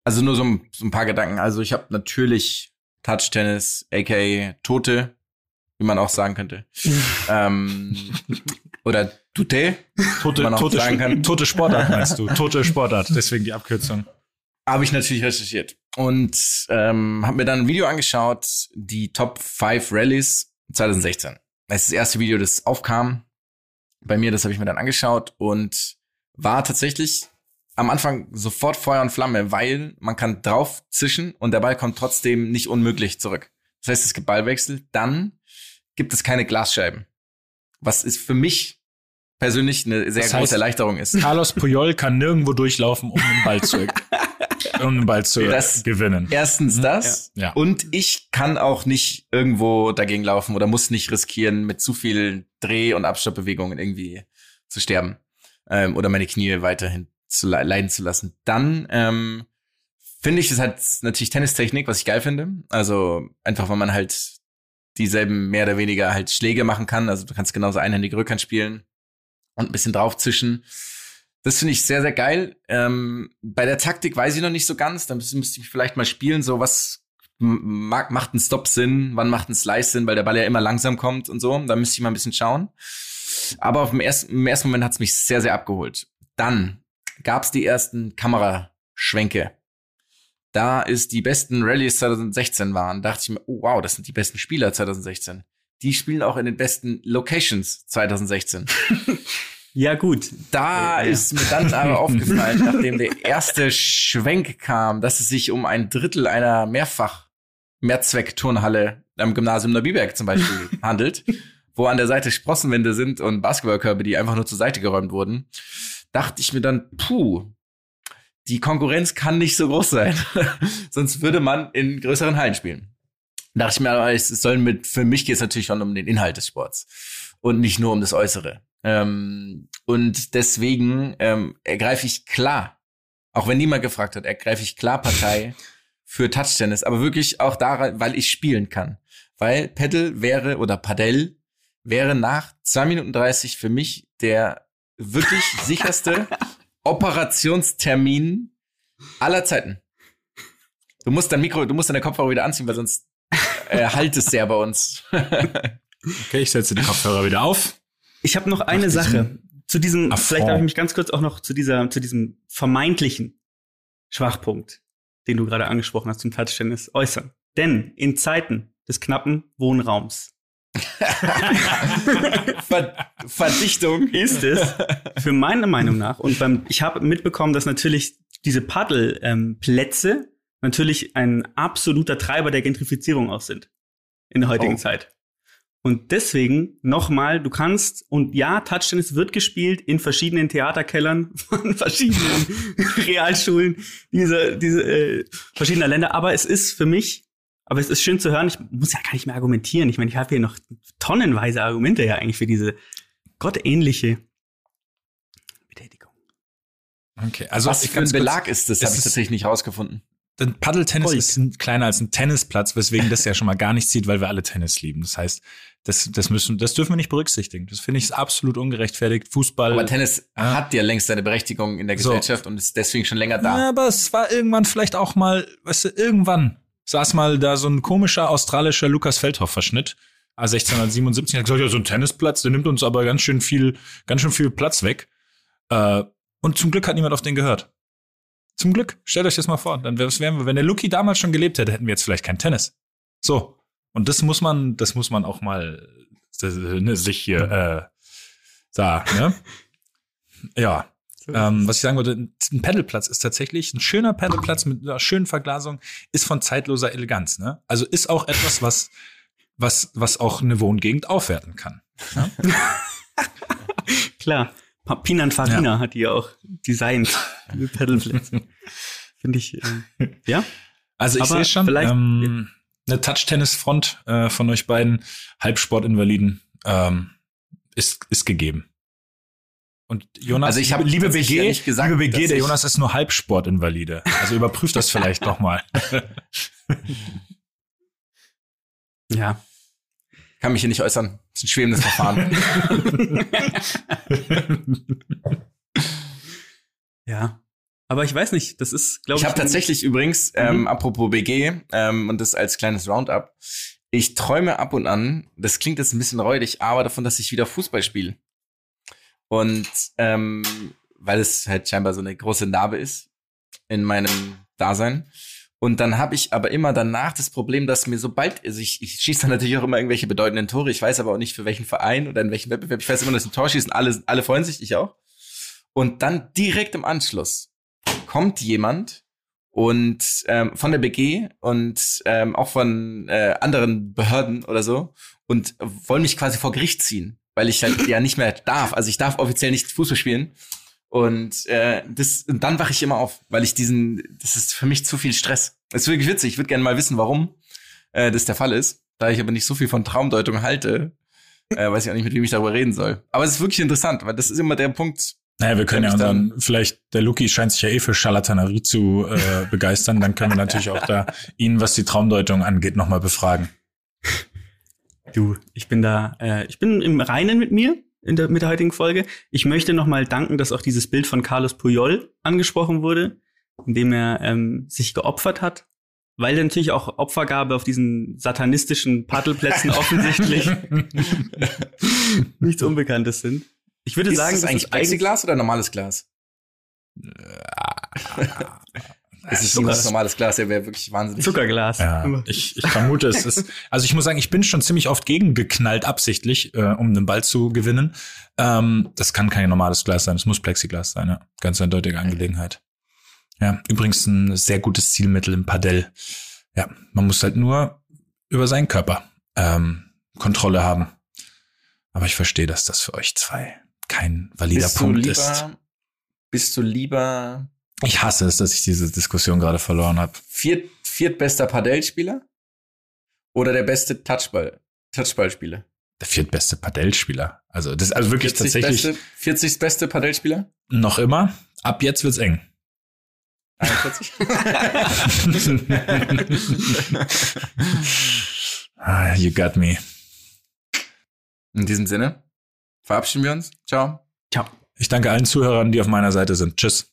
Also nur so ein, so ein paar Gedanken. Also ich habe natürlich Touch Tennis, aka Tote, wie man auch sagen könnte. [laughs] ähm, oder Tute, tote, man auch tote, sagen kann. tote Sportart meinst du? Tote Sportart, deswegen die Abkürzung. Habe ich natürlich recherchiert und ähm, habe mir dann ein Video angeschaut, die Top 5 Rallies 2016. Das ist das erste Video, das aufkam bei mir, das habe ich mir dann angeschaut und war tatsächlich am Anfang sofort Feuer und Flamme, weil man kann drauf zischen und der Ball kommt trotzdem nicht unmöglich zurück. Das heißt, es gibt Ballwechsel, dann gibt es keine Glasscheiben. Was ist für mich persönlich eine sehr das heißt, große Erleichterung ist. Carlos Puyol kann nirgendwo durchlaufen, um den Ball zu, [laughs] um Ball zu das, gewinnen. Erstens mhm. das. Ja. Und ich kann auch nicht irgendwo dagegen laufen oder muss nicht riskieren, mit zu viel Dreh- und Abstoppbewegungen irgendwie zu sterben. Ähm, oder meine Knie weiterhin zu le leiden zu lassen. Dann ähm, finde ich, das halt natürlich Tennistechnik, was ich geil finde. Also einfach, weil man halt dieselben mehr oder weniger halt Schläge machen kann. Also du kannst genauso einhändige Rückhand spielen und ein bisschen draufzischen. Das finde ich sehr, sehr geil. Ähm, bei der Taktik weiß ich noch nicht so ganz. Da müsste, ich vielleicht mal spielen, so was macht ein Stop Sinn, wann macht ein Slice Sinn, weil der Ball ja immer langsam kommt und so. Da müsste ich mal ein bisschen schauen. Aber auf dem ersten, im ersten Moment hat es mich sehr, sehr abgeholt. Dann gab es die ersten Kameraschwenke. Da ist die besten Rallyes 2016 waren, dachte ich mir, oh wow, das sind die besten Spieler 2016. Die spielen auch in den besten Locations 2016. [laughs] Ja, gut. Da Ja. ist mir dann aber aufgefallen, [laughs] nachdem der erste Schwenk kam, dass es sich um ein Drittel einer mehrfach Mehrzweck-Turnhalle am Gymnasium Neubiberg zum Beispiel [laughs] handelt, wo an der Seite Sprossenwände sind und Basketballkörbe, die einfach nur zur Seite geräumt wurden, dachte ich mir dann, puh, die Konkurrenz kann nicht so groß sein. [laughs] Sonst würde man in größeren Hallen spielen. Dachte ich mir, aber es soll mit, für mich geht es natürlich schon um den Inhalt des Sports und nicht nur um das Äußere. Ähm, und deswegen ähm, ergreife ich klar, auch wenn niemand gefragt hat, ergreife ich klar Partei [laughs] für Touchtennis, aber wirklich auch daran, weil ich spielen kann. Weil Paddle wäre oder Padel wäre nach 2 Minuten 30 für mich der wirklich [laughs] sicherste Operationstermin aller Zeiten. Du musst dein Mikro, du musst deine Kopfhörer wieder anziehen, weil sonst äh, halt es sehr bei uns. [laughs] Okay, ich setze die Kopfhörer wieder auf. Ich habe noch eine Sache zu diesem. Affront. Vielleicht darf ich mich ganz kurz auch noch zu dieser, zu diesem vermeintlichen Schwachpunkt, den du gerade angesprochen hast zum Touchtennis, äußern. Denn in Zeiten des knappen Wohnraums [laughs] Ver Verdichtung. ist es für meine Meinung nach und beim ich habe mitbekommen, dass natürlich diese Paddelplätze ähm, Plätze natürlich ein absoluter Treiber der Gentrifizierung auch sind in der heutigen Oh. Zeit. Und deswegen nochmal, du kannst, und ja, Touchtennis wird gespielt in verschiedenen Theaterkellern [laughs] von verschiedenen [laughs] Realschulen dieser, diese, äh, verschiedener Länder, aber es ist für mich, aber es ist schön zu hören, ich muss ja gar nicht mehr argumentieren. Ich meine, ich habe hier noch tonnenweise Argumente ja eigentlich für diese gottähnliche Betätigung. Okay, also Was ich für ein Belag ist das? Habe ich tatsächlich nicht rausgefunden. Denn Paddeltennis ist ein, kleiner als ein Tennisplatz, weswegen das ja schon mal gar nicht zieht, weil wir alle Tennis lieben. Das heißt, das, das müssen, das dürfen wir nicht berücksichtigen. Das finde ich absolut ungerechtfertigt. Fußball. Aber Tennis Ja. hat ja längst seine Berechtigung in der So. Gesellschaft und ist deswegen schon länger da. Ja, aber es war irgendwann vielleicht auch mal, weißt du, irgendwann saß mal da so ein komischer australischer Lukas Feldhoff-Verschnitt. 1677 hat gesagt, ja, so ein Tennisplatz, der nimmt uns aber ganz schön viel, ganz schön viel Platz weg. Äh, und zum Glück hat niemand auf den gehört. Zum Glück. Stellt euch das mal vor. Dann wären wir, wenn der Lucky damals schon gelebt hätte, hätten wir jetzt vielleicht kein Tennis. So. Und das muss man, das muss man auch mal das, ne, sich hier äh, sagen, ne? [laughs] Ja. Ähm, was ich sagen wollte, ein Pedalplatz ist tatsächlich ein schöner Pedalplatz mit einer schönen Verglasung, ist von zeitloser Eleganz. Ne? Also ist auch etwas, was, was, was auch eine Wohngegend aufwerten kann. [laughs] Klar. Pa- Pininfarina hat die ja auch designt, [laughs] diese Pedalplätze. Finde ich, äh, [laughs] ja. Also ich sehe schon, vielleicht- ähm, eine Touch-Tennis-Front äh, von euch beiden Halbsportinvaliden ähm, ist, ist gegeben. Und Jonas, Also ich habe liebe tatsächlich BG, ja nicht gesagt, liebe BG, der ich- Jonas ist nur Halbsportinvalide. Also überprüft das vielleicht [laughs] noch mal. Ja. Kann mich hier nicht äußern. Das ist ein schwebendes Verfahren. [laughs] Ja. Aber ich weiß nicht, das ist, glaube ich. ich habe tatsächlich übrigens, ähm, apropos BG, ähm, und das als kleines Roundup, ich träume ab und an, das klingt jetzt ein bisschen räudig, aber davon, dass ich wieder Fußball spiele. Und ähm, weil es halt scheinbar so eine große Narbe ist in meinem Dasein. Und dann habe ich aber immer danach das Problem, dass mir sobald, also ich, ich schieße dann natürlich auch immer irgendwelche bedeutenden Tore, ich weiß aber auch nicht für welchen Verein oder in welchem Wettbewerb. Ich weiß immer, dass ein Tor schießen, alle, alle freuen sich, ich auch. Und dann direkt im Anschluss kommt jemand und ähm, von der BG und ähm, auch von äh, anderen Behörden oder so und wollen mich quasi vor Gericht ziehen, weil ich halt ja nicht mehr darf. Also ich darf offiziell nicht Fußball spielen. Und äh, das und dann wache ich immer auf, weil ich diesen, das ist für mich zu viel Stress. Das ist wirklich witzig. Ich würde gerne mal wissen, warum äh, das der Fall ist. Da ich aber nicht so viel von Traumdeutung halte, äh, weiß ich auch nicht, mit wem ich darüber reden soll. Aber es ist wirklich interessant, weil das ist immer der Punkt, Naja, wir können ja unseren, vielleicht, der Luki scheint sich ja eh für Charlatanerie zu äh, [laughs] begeistern, dann können wir natürlich auch da ihn, was die Traumdeutung angeht, nochmal befragen. Du, ich bin da, äh, ich bin im Reinen mit mir in der, mit der heutigen Folge. Ich möchte nochmal danken, dass auch dieses Bild von Carlos Puyol angesprochen wurde, in dem er ähm, sich geopfert hat, weil natürlich auch Opfergabe auf diesen satanistischen Paddelplätzen [laughs] offensichtlich nichts Unbekanntes sind. Ich würde ist sagen, das eigentlich Plexiglas oder normales Glas? [laughs] Es ist Zucker. ein normales Glas, der wäre wirklich wahnsinnig. Zuckerglas. Ja, ich, ich vermute, es ist. Also ich muss sagen, ich bin schon ziemlich oft gegengeknallt, absichtlich, äh, um den Ball zu gewinnen. Ähm, das kann kein normales Glas sein, es muss Plexiglas sein, ja. Ganz eindeutige Angelegenheit. Ja, übrigens ein sehr gutes Zielmittel im Padell. Ja, man muss halt nur über seinen Körper ähm, Kontrolle haben. Aber ich verstehe, dass das für euch zwei kein valider Bist du Punkt lieber, ist. bist du lieber Ich hasse es, dass ich diese Diskussion gerade verloren habe. viert, viertbester Padellspieler oder der beste Touchball, Touchballspieler? Der viertbeste Padellspieler. Also das also wirklich 40 tatsächlich Beste, 40 beste Padellspieler? noch immer. Ab jetzt wird's eng. 41? [laughs] ah, you got me. In diesem Sinne verabschieden wir uns. Ciao. Ciao. Ich danke allen Zuhörern, die auf meiner Seite sind. Tschüss.